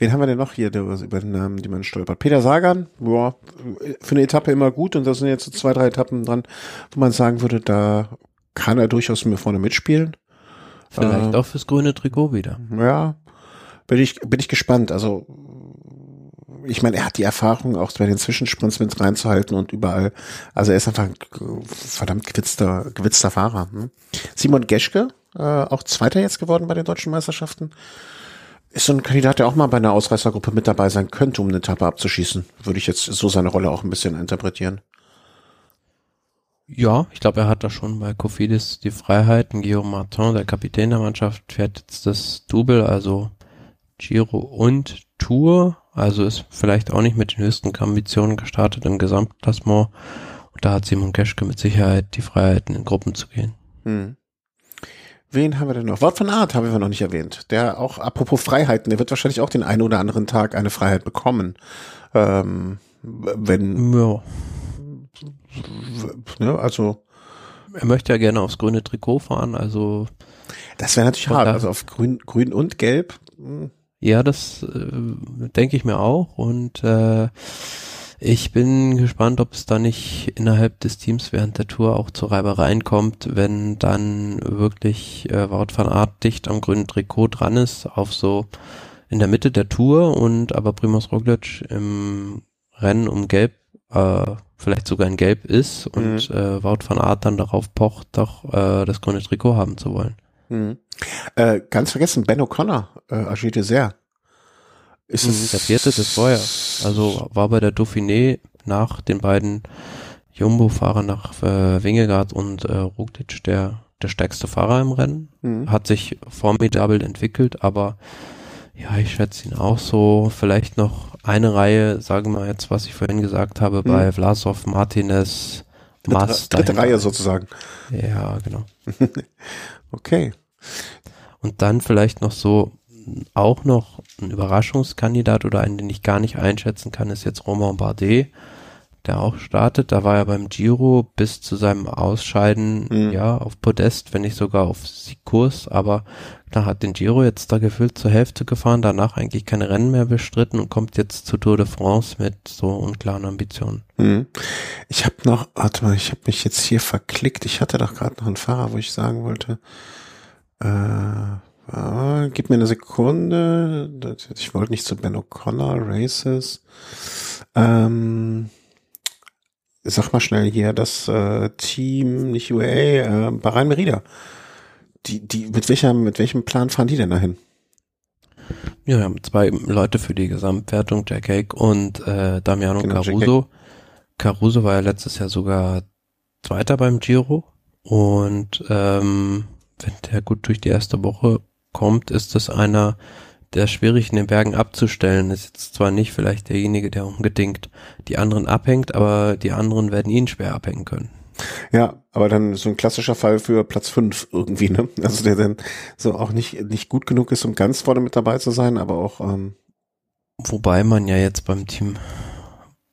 Wen haben wir denn noch hier der, über den Namen, die man stolpert? Peter Sagan, boah, für eine Etappe immer gut und da sind jetzt so zwei, drei Etappen dran, wo man sagen würde, da kann er durchaus mir vorne mitspielen. Vielleicht äh, auch fürs grüne Trikot wieder. Ja, bin ich, bin ich gespannt. Also, ich meine, er hat die Erfahrung, auch bei den Zwischensprints mit reinzuhalten und überall. Also er ist einfach ein verdammt gewitzter, gewitzter Fahrer. Hm? Simon Geschke, äh, auch Zweiter jetzt geworden bei den deutschen Meisterschaften ist so ein Kandidat, der auch mal bei einer Ausreißergruppe mit dabei sein könnte, um eine Etappe abzuschießen. Würde ich jetzt so seine Rolle auch ein bisschen interpretieren. Ja, ich glaube, er hat da schon bei Kofidis die Freiheiten. Guillaume Martin, der Kapitän der Mannschaft, fährt jetzt das Double, also Giro und Tour. Also ist vielleicht auch nicht mit den höchsten Ambitionen gestartet im Gesamtklassement. Und da hat Simon Geschke mit Sicherheit die Freiheiten, in Gruppen zu gehen. Hm. Wen haben wir denn noch? Wort von Art haben wir noch nicht erwähnt. Der auch, apropos Freiheiten, der wird wahrscheinlich auch den einen oder anderen Tag eine Freiheit bekommen. Ähm, wenn, Ja. ne, also, Er möchte ja gerne aufs grüne Trikot fahren, also das wäre natürlich hart. Also auf grün, grün und gelb. hm, Ja, das äh, denke ich mir auch und äh, ich bin gespannt, ob es da nicht innerhalb des Teams während der Tour auch zu Reibereien kommt, wenn dann wirklich äh, Wout van Aert dicht am grünen Trikot dran ist, auf so in der Mitte der Tour und aber Primoz Roglic im Rennen um Gelb, äh, vielleicht sogar in Gelb ist und äh, Wout van Aert dann darauf pocht, doch äh, das grüne Trikot haben zu wollen. Hm. Äh, ganz vergessen, Ben O'Connor, äh, agierte sehr. Ist Mhm, es Der vierte des Vorjahr. Also war bei der Dauphiné nach den beiden Jumbo-Fahrern nach äh, Wingegaard und äh, Roglic der, der stärkste Fahrer im Rennen. Hm. Hat sich formidabel entwickelt, aber ja, ich schätze ihn auch so. Vielleicht noch eine Reihe, sagen wir jetzt, was ich vorhin gesagt habe, bei Vlasov, Martinez, dritte, Mas. dritte. Reihe sozusagen. Ja, genau. *laughs* Okay. Und dann vielleicht noch so auch noch ein Überraschungskandidat oder einen, den ich gar nicht einschätzen kann, ist jetzt Romain Bardet, der auch startet. Da war er beim Giro bis zu seinem Ausscheiden, Mhm. ja, auf Podest, wenn nicht sogar auf Kurs, aber da hat den Giro jetzt da gefühlt zur Hälfte gefahren, danach eigentlich keine Rennen mehr bestritten und kommt jetzt zu Tour de France mit so unklaren Ambitionen. Hm. Ich habe noch, warte mal, ich habe mich jetzt hier verklickt. Ich hatte doch gerade noch einen Fahrer, wo ich sagen wollte, äh, ah, gib mir eine Sekunde. Ich wollte nicht zu Ben O'Connor, Races. Ähm, sag mal schnell hier, das äh, Team, nicht UAE, äh, Bahrain Merida. Die, die, mit welcher, mit welchem Plan fahren die denn dahin? Ja, wir haben zwei Leute für die Gesamtwertung, Jack Hake und äh, Damiano Genau, Caruso. Caruso war ja letztes Jahr sogar Zweiter beim Giro und ähm, wenn der gut durch die erste Woche kommt, ist es einer, der schwierig in den Bergen abzustellen ist. Jetzt zwar nicht vielleicht derjenige, der unbedingt die anderen abhängt, aber die anderen werden ihn schwer abhängen können. Ja, aber dann so ein klassischer Fall für Platz fünf irgendwie, ne? Also der dann so auch nicht, nicht gut genug ist, um ganz vorne mit dabei zu sein, aber auch, ähm, Wobei man ja jetzt beim Team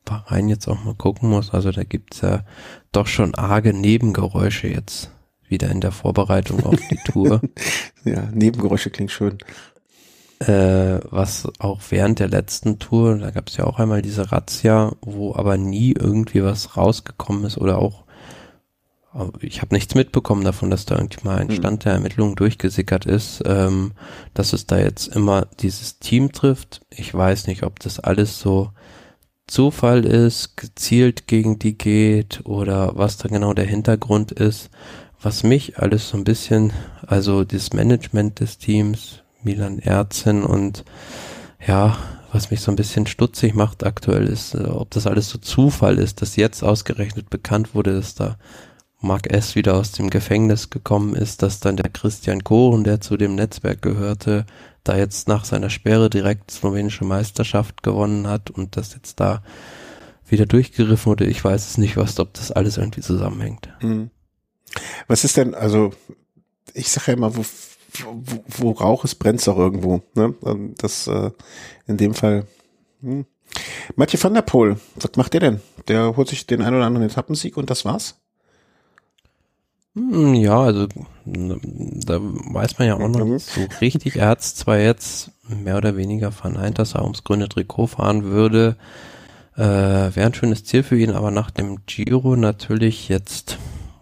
Bahrain jetzt auch mal gucken muss. Also da gibt's ja doch schon arge Nebengeräusche jetzt wieder in der Vorbereitung auf die Tour. *laughs* ja, Nebengeräusche klingt schön. äh, was auch während der letzten Tour, da gab's ja auch einmal diese Razzia, wo aber nie irgendwie was rausgekommen ist oder auch ich habe nichts mitbekommen davon, dass da irgendwie mal ein Hm. Stand der Ermittlungen durchgesickert ist, ähm, dass es da jetzt immer dieses Team trifft. Ich weiß nicht, ob das alles so Zufall ist, gezielt gegen die geht oder was da genau der Hintergrund ist. Was mich alles so ein bisschen, also das Management des Teams, Milan Erzin und ja, was mich so ein bisschen stutzig macht aktuell ist, äh, ob das alles so Zufall ist, dass jetzt ausgerechnet bekannt wurde, dass da Mark S. wieder aus dem Gefängnis gekommen ist, dass dann der Christian Koren, der zu dem Netzwerk gehörte, da jetzt nach seiner Sperre direkt slowenische Meisterschaft gewonnen hat und das jetzt da wieder durchgeriffen wurde. Ich weiß es nicht, was, ob das alles irgendwie zusammenhängt. Hm. Was ist denn, also, ich sage ja immer, wo, wo, wo Rauch ist, brennt's auch irgendwo, ne? Ähm, Das, äh, in dem Fall, hm. Mathieu van der Poel, was macht der denn? Der holt sich den ein oder anderen Etappensieg und das war's? Hm, Ja, also da weiß man ja auch noch Mhm. nicht so richtig. Er hat es zwar jetzt mehr oder weniger verneint, dass er ums grüne Trikot fahren würde. Äh, Wäre ein schönes Ziel für ihn, aber nach dem Giro natürlich jetzt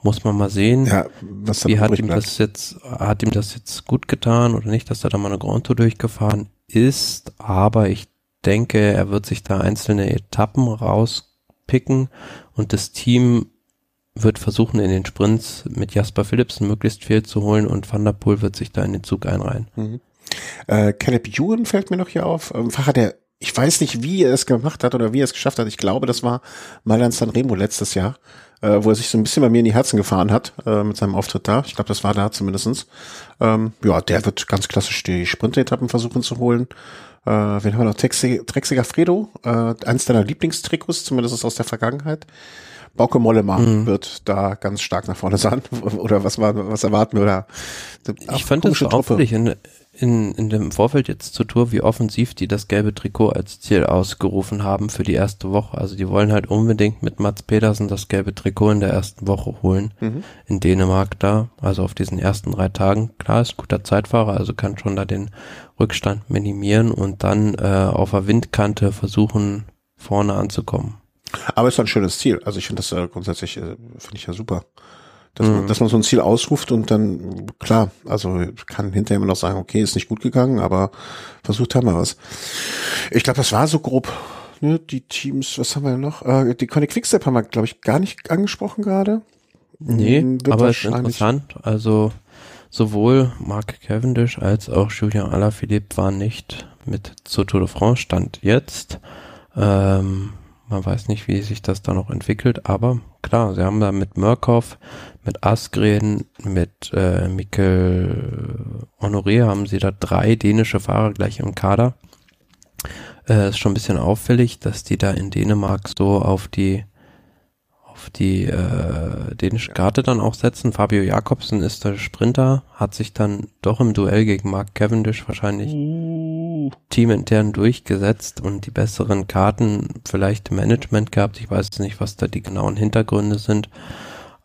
muss man mal sehen. Ja, was Wie hat ihm bleibt. das jetzt, hat ihm das jetzt gut getan oder nicht, dass er da mal eine Grand Tour durchgefahren ist, aber ich denke, er wird sich da einzelne Etappen rauspicken und das Team wird versuchen, in den Sprints mit Jasper Philipsen möglichst viel zu holen und Van der Poel wird sich da in den Zug einreihen. Mhm. Äh, Caleb Ewan fällt mir noch hier auf. Ähm, Fahrer, der, ich weiß nicht, wie er es gemacht hat oder wie er es geschafft hat. Ich glaube, das war Mailand Sanremo letztes Jahr, äh, wo er sich so ein bisschen bei mir in die Herzen gefahren hat äh, mit seinem Auftritt da. Ich glaube, das war da zumindestens. Ähm, ja, der wird ganz klassisch die Sprintetappen versuchen zu holen. Äh, wen haben wir noch? Trexiger Fredo, äh, eins deiner Lieblingstrikots, zumindest aus der Vergangenheit. Bauke Mollema mhm. wird da ganz stark nach vorne sein. *laughs* Oder was war, was erwarten wir? Oder, ich fand so auffällig in, in, in dem Vorfeld jetzt zur Tour, wie offensiv die das gelbe Trikot als Ziel ausgerufen haben für die erste Woche. Also die wollen halt unbedingt mit Mats Pedersen das gelbe Trikot in der ersten Woche holen. Mhm. In Dänemark da, also auf diesen ersten drei Tagen. Klar, ist guter Zeitfahrer, also kann schon da den Rückstand minimieren und dann äh, auf der Windkante versuchen, vorne anzukommen. Aber es ist ein schönes Ziel. Also ich finde das äh, grundsätzlich, äh, finde ich ja super. Dass, man, mhm. dass man so ein Ziel ausruft und dann, klar, also kann hinterher immer noch sagen, okay, ist nicht gut gegangen, aber versucht haben wir was. Ich glaube, das war so grob, ne, die Teams, was haben wir noch? Äh, die Conny Quickstep haben wir, glaube ich, gar nicht angesprochen gerade. Nee, hm, Wird aber ist interessant. Also sowohl Mark Cavendish als auch Julian Alaphilippe waren nicht mit zur Tour de France Stand jetzt. Ähm, man weiß nicht, wie sich das da noch entwickelt, aber klar, sie haben da mit Murkoff, mit Askren, mit äh, Mikkel Honoré haben sie da drei dänische Fahrer gleich im Kader. Äh, ist schon ein bisschen auffällig, dass die da in Dänemark so auf die die äh, dänische Karte dann auch setzen. Fabio Jakobsen ist der Sprinter, hat sich dann doch im Duell gegen Mark Cavendish wahrscheinlich uh. teamintern durchgesetzt und die besseren Karten vielleicht im Management gehabt. Ich weiß nicht, was da die genauen Hintergründe sind.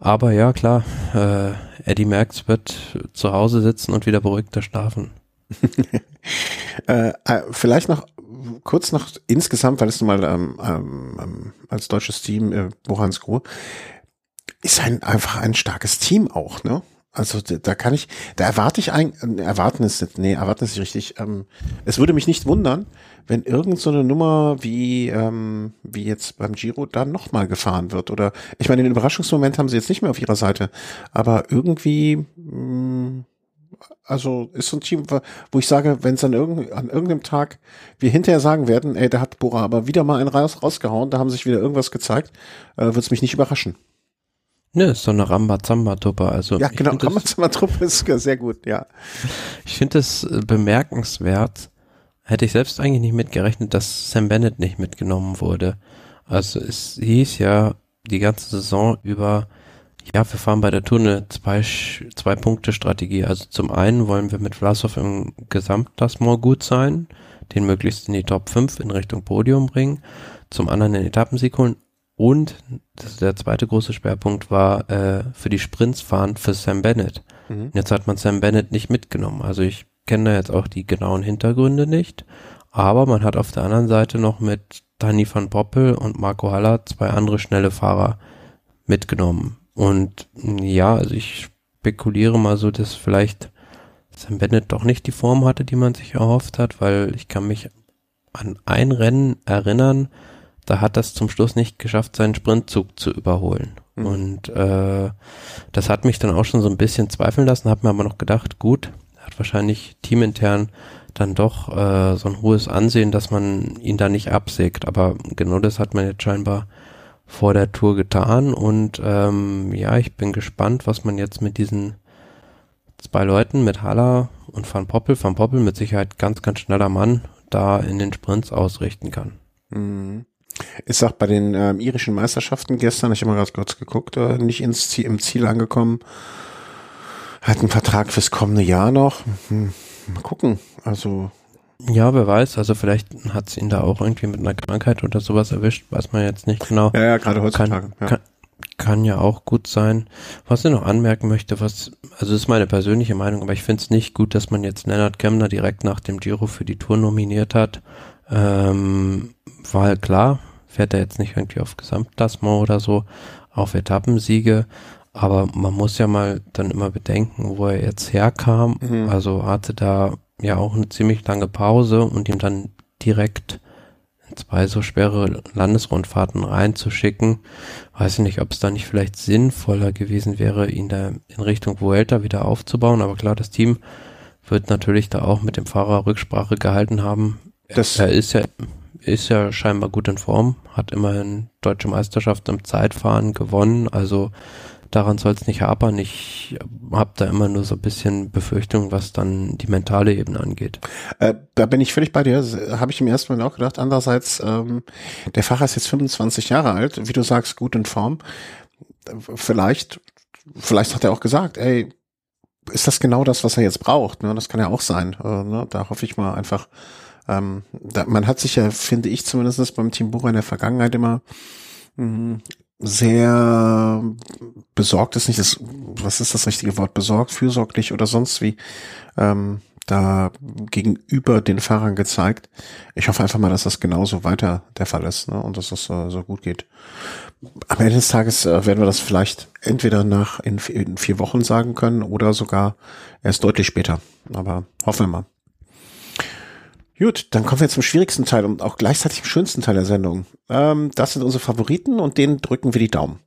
Aber ja, klar, äh, Eddie Merckx wird zu Hause sitzen und wieder beruhigter schlafen. *laughs* äh, äh vielleicht noch kurz noch insgesamt, weil es nun mal ähm, ähm, ähm, als deutsches Team, äh, Bohansgrohe, ist ein, einfach ein starkes Team auch, ne? Also da kann ich, da erwarte ich ein, äh, erwarten ist nee, erwarten ist nicht richtig. Ähm, es würde mich nicht wundern, wenn irgend so eine Nummer wie ähm, wie jetzt beim Giro dann nochmal gefahren wird. Oder ich meine, den Überraschungsmoment haben sie jetzt nicht mehr auf ihrer Seite, aber irgendwie mh, mm, also ist so ein Team, wo ich sage, wenn es an, irgend, an irgendeinem Tag wir hinterher sagen werden, ey, da hat Bora aber wieder mal einen raus, rausgehauen, da haben sich wieder irgendwas gezeigt, äh, wird es mich nicht überraschen. Ne, ist so eine Rambazamba-Truppe. Also ja, genau, Rambazamba-Truppe ist sehr gut, ja. Ich finde es äh, bemerkenswert, hätte ich selbst eigentlich nicht mitgerechnet, dass Sam Bennett nicht mitgenommen wurde. Also es hieß ja die ganze Saison über, ja, wir fahren bei der Tour eine zwei, zwei Punkte Strategie. Also zum einen wollen wir mit Vlasov im Gesamtklassement gut sein, den möglichst in die Top 5 in Richtung Podium bringen, zum anderen den Etappensieg holen und der zweite große Schwerpunkt war äh, für die Sprints fahren für Sam Bennett. Mhm. Jetzt hat man Sam Bennett nicht mitgenommen. Also ich kenne da jetzt auch die genauen Hintergründe nicht, aber man hat auf der anderen Seite noch mit Danny van Poppel und Marco Haller zwei andere schnelle Fahrer mitgenommen. Und ja, also ich spekuliere mal so, dass vielleicht Sam Bennett doch nicht die Form hatte, die man sich erhofft hat, weil ich kann mich an ein Rennen erinnern, da hat das zum Schluss nicht geschafft, seinen Sprintzug zu überholen. Mhm. Und äh, das hat mich dann auch schon so ein bisschen zweifeln lassen, habe mir aber noch gedacht, gut, hat wahrscheinlich teamintern dann doch äh, so ein hohes Ansehen, dass man ihn da nicht absägt. Aber genau das hat man jetzt scheinbar vor der Tour getan und ähm, ja, ich bin gespannt, was man jetzt mit diesen zwei Leuten, mit Haller und Van Poppel, Van Poppel mit Sicherheit ganz, ganz schneller Mann, da in den Sprints ausrichten kann. Mhm. Ist auch bei den ähm, irischen Meisterschaften gestern, ich habe mal ganz kurz geguckt, äh, nicht ins Ziel, im Ziel angekommen. Hat einen Vertrag fürs kommende Jahr noch. Hm, mal gucken. Also ja, wer weiß, also vielleicht hat es ihn da auch irgendwie mit einer Krankheit oder sowas erwischt, weiß man jetzt nicht genau. Ja, ja gerade heutzutage. Kann, ja. Kann, kann ja auch gut sein. Was ich noch anmerken möchte, was, also das ist meine persönliche Meinung, aber ich finde es nicht gut, dass man jetzt Lennart Kemner direkt nach dem Giro für die Tour nominiert hat. Ähm, weil klar, fährt er jetzt nicht irgendwie auf Gesamtklassement oder so, auf Etappensiege, aber man muss ja mal dann immer bedenken, wo er jetzt herkam. Mhm. Also hatte da ja auch eine ziemlich lange Pause und ihm dann direkt zwei so schwere Landesrundfahrten reinzuschicken. Weiß ich nicht, ob es da nicht vielleicht sinnvoller gewesen wäre, ihn da in Richtung Vuelta wieder aufzubauen. Aber klar, das Team wird natürlich da auch mit dem Fahrer Rücksprache gehalten haben. Das er ist ja, ist ja scheinbar gut in Form, hat immerhin deutsche Meisterschaft im Zeitfahren gewonnen. Also daran soll es nicht hapern. Ich habe da immer nur so ein bisschen Befürchtung, was dann die mentale Ebene angeht. Äh, da bin ich völlig bei dir. Habe ich im ersten Mal auch gedacht. Andererseits, ähm, der Fahrer ist jetzt 25 Jahre alt, wie du sagst, gut in Form. Vielleicht, vielleicht hat er auch gesagt, ey, ist das genau das, was er jetzt braucht? Ne? Das kann ja auch sein. Äh, ne? Da hoffe ich mal einfach. Ähm, da, man hat sich ja, finde ich zumindest beim Team Bucher in der Vergangenheit immer mh, hm, sehr besorgt ist nicht das, was ist das richtige Wort, besorgt, fürsorglich oder sonst wie, ähm, da gegenüber den Fahrern gezeigt. Ich hoffe einfach mal, dass das genauso weiter der Fall ist ne? und dass das äh, so gut geht. Am Ende des Tages äh, werden wir das vielleicht entweder nach in, in, vier Wochen sagen können oder sogar erst deutlich später. Aber hoffen wir mal. Gut, dann kommen wir zum schwierigsten Teil und auch gleichzeitig im schönsten Teil der Sendung. Ähm, das sind unsere Favoriten und denen drücken wir die Daumen.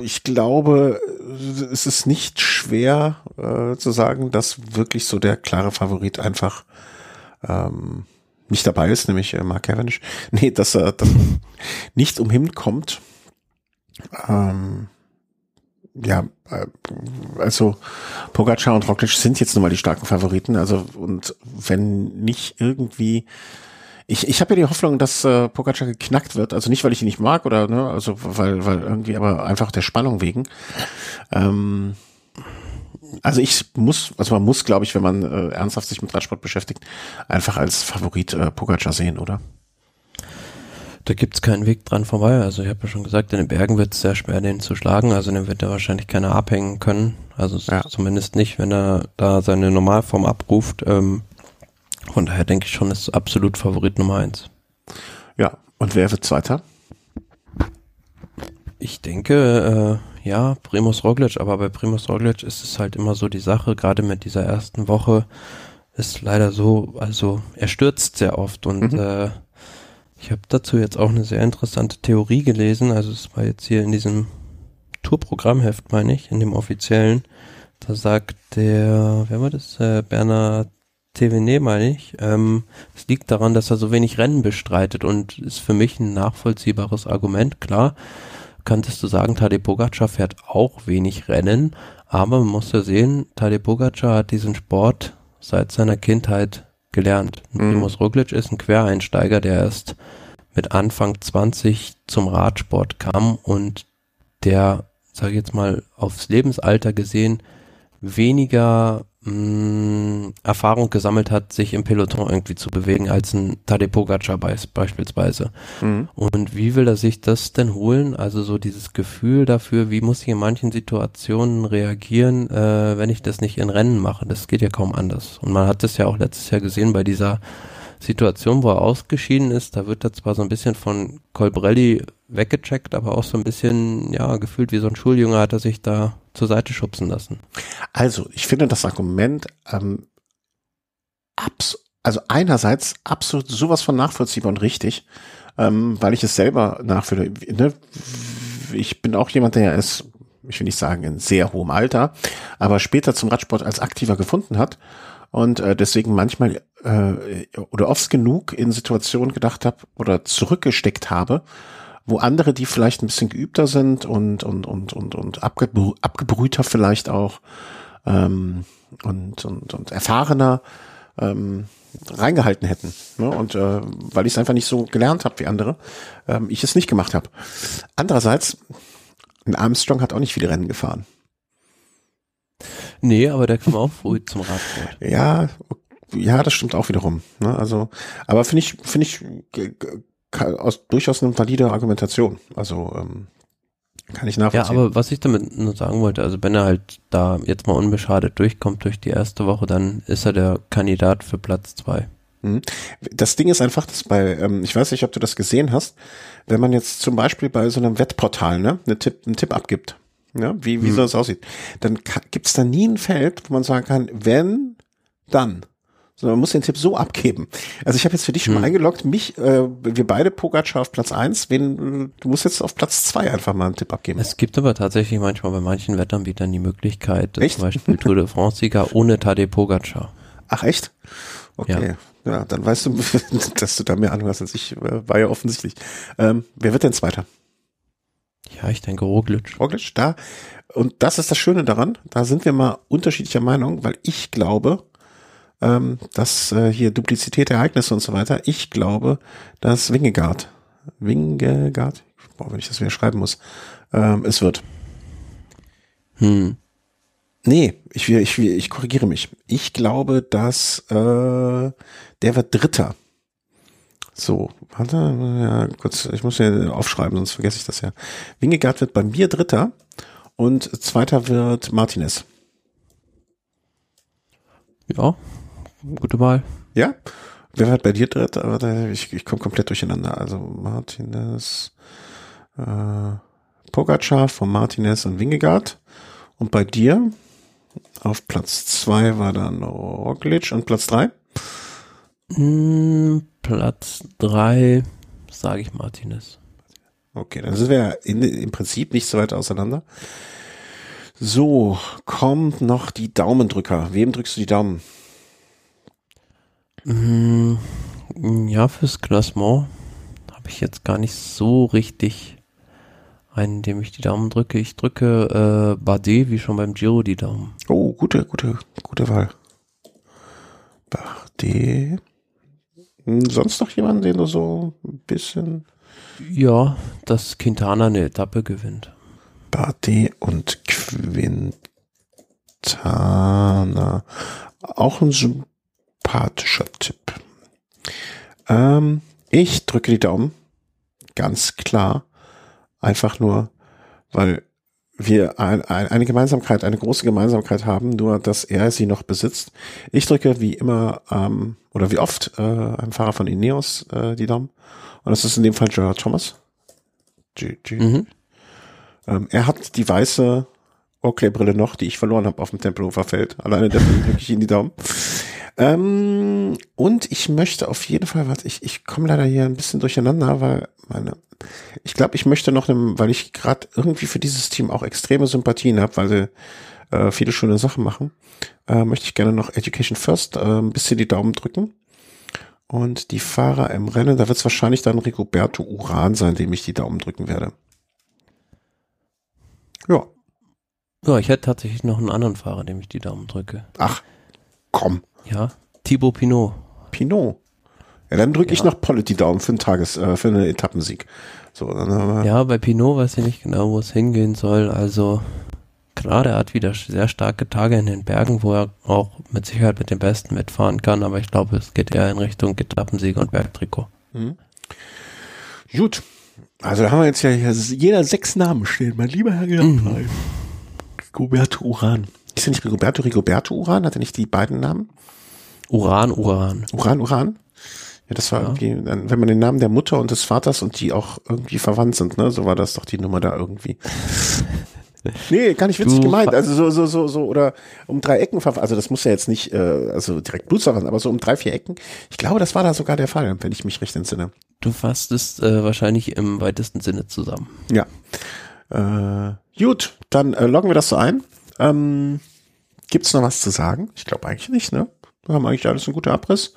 Ich glaube, es ist nicht schwer äh, zu sagen, dass wirklich so der klare Favorit einfach ähm, nicht dabei ist, nämlich äh, Mark Cavendish. *laughs* Nee, dass er dass nicht umhin kommt. Ähm, ja, äh, also Pogacar und Roglic sind jetzt nun mal die starken Favoriten. Also und wenn nicht irgendwie ich, ich habe ja die Hoffnung, dass äh, Pogacar geknackt wird. Also nicht, weil ich ihn nicht mag oder ne, also weil weil irgendwie, aber einfach der Spannung wegen. Ähm, also ich muss, also man muss, glaube ich, wenn man äh, ernsthaft sich mit Radsport beschäftigt, einfach als Favorit äh, Pogacar sehen, oder? Da gibt's keinen Weg dran vorbei. Also ich habe ja schon gesagt, in den Bergen wird es sehr schwer, den zu schlagen. Also den wird er wahrscheinlich keiner abhängen können. Also ja. zumindest nicht, wenn er da seine Normalform abruft. Ähm, von daher denke ich schon, ist absolut Favorit Nummer eins. Ja, und wer wird Zweiter? Ich denke, äh, ja, Primus Roglic, aber bei Primus Roglic ist es halt immer so die Sache, gerade mit dieser ersten Woche ist leider so, also er stürzt sehr oft und mhm. äh, ich habe dazu jetzt auch eine sehr interessante Theorie gelesen. Also es war jetzt hier in diesem Tourprogrammheft, meine ich, in dem offiziellen. Da sagt der, wer war das? Äh, Bernard Tevenet, meine ich. Ähm, es liegt daran, dass er so wenig Rennen bestreitet und ist für mich ein nachvollziehbares Argument. Klar, könntest du sagen, Tadej Pogacar fährt auch wenig Rennen, aber man muss ja sehen, Tadej Pogacar hat diesen Sport seit seiner Kindheit gelernt. Mhm. Primus Roglic ist ein Quereinsteiger, der erst mit Anfang 20 zum Radsport kam und der, sage ich jetzt mal, aufs Lebensalter gesehen weniger mh, Erfahrung gesammelt hat, sich im Peloton irgendwie zu bewegen, als ein Tadej Pogacar beispielsweise. Mhm. Und wie will er sich das denn holen? Also so dieses Gefühl dafür, wie muss ich in manchen Situationen reagieren, äh, wenn ich das nicht in Rennen mache? Das geht ja kaum anders. Und man hat das ja auch letztes Jahr gesehen bei dieser Situation, wo er ausgeschieden ist, da wird er zwar so ein bisschen von Colbrelli weggecheckt, aber auch so ein bisschen, ja, gefühlt wie so ein Schuljunge hat er sich da zur Seite schubsen lassen. Also, ich finde das Argument, ähm, abs also einerseits absolut sowas von nachvollziehbar und richtig, ähm, weil ich es selber nachfühle. Ne? Ich bin auch jemand, der ist, ich will nicht sagen, in sehr hohem Alter, aber später zum Radsport als aktiver gefunden hat und äh, deswegen manchmal äh, oder oft genug in Situationen gedacht habe oder zurückgesteckt habe, wo andere, die vielleicht ein bisschen geübter sind und und und und und abgebrü abgebrühter vielleicht auch ähm, und und und erfahrener ähm, reingehalten hätten. Ne? Und äh, weil ich es einfach nicht so gelernt habe wie andere, ähm, ich es nicht gemacht habe. Andererseits, ein Armstrong hat auch nicht viele Rennen gefahren. Nee, aber der kam auch früh zum Radsport. Ja, ja, das stimmt auch wiederum. Ne? Also, aber finde ich, finde ich aus, durchaus eine valide Argumentation. Also ähm, kann ich nachvollziehen. Ja, aber was ich damit nur sagen wollte, also wenn er halt da jetzt mal unbeschadet durchkommt durch die erste Woche, dann ist er der Kandidat für Platz zwei. Mhm. Das Ding ist einfach, dass bei, ähm, ich weiß nicht, ob du das gesehen hast, wenn man jetzt zum Beispiel bei so einem Wettportal ne, eine Tipp, einen Tipp abgibt, ja, wie, wie hm. so das aussieht, dann gibt es da nie ein Feld, wo man sagen kann, wenn, dann. Sondern man muss den Tipp so abgeben. Also ich habe jetzt für dich schon hm. mal eingeloggt, mich, äh, wir beide Pogacar auf Platz eins, wen, du musst jetzt auf Platz zwei einfach mal einen Tipp abgeben. Es gibt aber tatsächlich manchmal bei manchen Wettanbietern die Möglichkeit, echt? zum Beispiel Tour de France-Sieger ohne Tadej Pogacar. Ach echt? Okay. Ja. ja. dann weißt du, *laughs* dass du da mehr Ahnung hast als ich, äh, war ja offensichtlich. Ähm, wer wird denn Zweiter? Ja, ich denke Roglic. Roglic, da. Und das ist das Schöne daran, da sind wir mal unterschiedlicher Meinung, weil ich glaube, ähm, dass äh, hier Duplizität Ereignisse und so weiter, ich glaube, dass Wingegaard, Wingegaard, boah, wenn ich das wieder schreiben muss, ähm, es wird. Hm. Nee, ich, ich, ich korrigiere mich. Ich glaube, dass äh, der wird Dritter. So, warte, ja, kurz, ich muss ja aufschreiben, sonst vergesse ich das ja. Wingegaard wird bei mir Dritter und Zweiter wird Martinez. Ja, gute Wahl. Ja? Wer wird bei dir Dritter? Warte, ich, ich komme komplett durcheinander. Also Martinez, äh, Pogacar von Martinez und Wingegaard. Und bei dir auf Platz zwei war dann Roglic und Platz drei? Hm, Platz drei sage ich Martinez. Okay, dann sind wir in, im Prinzip nicht so weit auseinander. So, kommt noch die Daumendrücker. Wem drückst du die Daumen? Hm, ja, fürs Klassement habe ich jetzt gar nicht so richtig einen, dem ich die Daumen drücke. Ich drücke äh, Bardet, wie schon beim Giro, die Daumen. Oh, gute, gute, gute Wahl. Bardet. Hm, sonst noch jemanden, den du so ein bisschen... Ja, dass Quintana eine Etappe gewinnt. Bardet und Quintana. Auch ein sympathischer Tipp. Ähm, ich drücke die Daumen. Ganz klar. Einfach nur, weil wir ein, ein, eine Gemeinsamkeit, eine große Gemeinsamkeit haben, nur dass er sie noch besitzt. Ich drücke wie immer ähm, oder wie oft äh, einem Fahrer von Ineos äh, die Daumen. Und das ist in dem Fall Gerard Thomas. G G mhm. ähm, er hat die weiße Oakley-Brille noch, die ich verloren habe auf dem Tempelhofer Feld. Alleine dafür drücke ich ihm die Daumen. Ähm, und ich möchte auf jeden Fall, was ich, ich komme leider hier ein bisschen durcheinander, weil meine, ich glaube, ich möchte noch, einem, weil ich gerade irgendwie für dieses Team auch extreme Sympathien habe, weil sie äh, viele schöne Sachen machen, äh, möchte ich gerne noch Education First äh, ein bisschen die Daumen drücken. Und die Fahrer im Rennen, da wird es wahrscheinlich dann Rigoberto Uran sein, dem ich die Daumen drücken werde. Ja. Ja, ich hätte tatsächlich noch einen anderen Fahrer, dem ich die Daumen drücke. Ach, komm. Ja, Thibaut Pinot. Pinot. Ja, dann drücke ja. ich noch Pollet die Daumen für einen Tages, äh, für einen Etappensieg. So, ja, bei Pinot weiß ich nicht genau, wo es hingehen soll. Also klar, der hat wieder sehr starke Tage in den Bergen, wo er auch mit Sicherheit mit dem Besten mitfahren kann, aber ich glaube, es geht eher in Richtung Etappensieg und Bergtrikot. Mhm. Gut. Also da haben wir jetzt ja jeder sechs Namen stehen, mein lieber Herr mhm. Rigoberto Uran. Ist er nicht Rigoberto Rigoberto Uran? Hat er nicht die beiden Namen? Uran, Uran. Uran, Uran? Ja, das war ja. irgendwie, wenn man den Namen der Mutter und des Vaters und die auch irgendwie verwandt sind, ne? So war das doch die Nummer da irgendwie. *laughs* nee, gar nicht witzig du gemeint. Also so, so, so, so, oder um drei Ecken also das muss ja jetzt nicht, äh, also direkt Blutsverwandt, aber so um drei, vier Ecken. Ich glaube, das war da sogar der Fall, wenn ich mich recht entsinne. Du fasst es äh, wahrscheinlich im weitesten Sinne zusammen. Ja. Äh, gut, dann äh, loggen wir das so ein. Ähm, Gibt es noch was zu sagen? Ich glaube eigentlich nicht, ne? Wir haben eigentlich alles ein guter Abriss.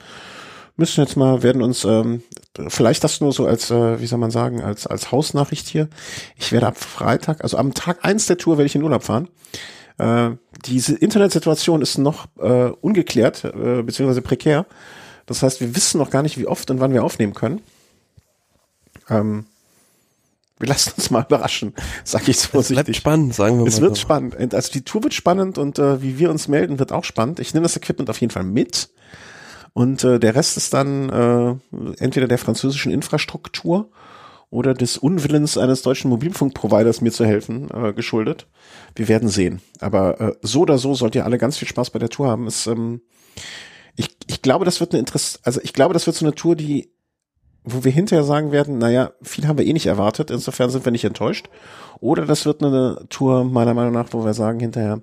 Müssen jetzt mal, werden uns, ähm, vielleicht das nur so als, äh, wie soll man sagen, als, als Hausnachricht hier. Ich werde ab Freitag, also am Tag eins der Tour werde ich in Urlaub fahren. Äh, diese Internetsituation ist noch äh, ungeklärt, äh, beziehungsweise prekär. Das heißt, wir wissen noch gar nicht, wie oft und wann wir aufnehmen können. Ähm, wir lassen uns mal überraschen, sag ich so vorsichtig. Es wird spannend, sagen wir mal. Es wird so. spannend. Also die Tour wird spannend und äh, wie wir uns melden, wird auch spannend. Ich nehme das Equipment auf jeden Fall mit. Und äh, der Rest ist dann äh, entweder der französischen Infrastruktur oder des Unwillens eines deutschen Mobilfunkproviders mir zu helfen, äh, geschuldet. Wir werden sehen. Aber äh, so oder so sollt ihr alle ganz viel Spaß bei der Tour haben. Es, ähm, ich, ich glaube, das wird eine Interess also ich glaube, das wird so eine Tour, die wo wir hinterher sagen werden, naja, viel haben wir eh nicht erwartet, insofern sind wir nicht enttäuscht. Oder das wird eine Tour, meiner Meinung nach, wo wir sagen hinterher,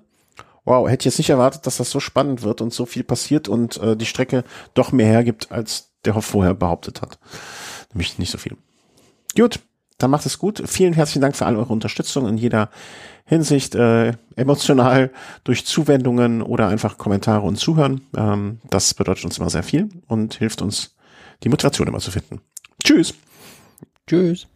wow, hätte ich jetzt nicht erwartet, dass das so spannend wird und so viel passiert und äh, die Strecke doch mehr hergibt, als der Hoff vorher behauptet hat. Nämlich nicht so viel. Gut, dann macht es gut. Vielen herzlichen Dank für all eure Unterstützung in jeder Hinsicht, äh, emotional durch Zuwendungen oder einfach Kommentare und Zuhören. Ähm, das bedeutet uns immer sehr viel und hilft uns, die Motivation immer zu finden. Tschüss. Tschüss.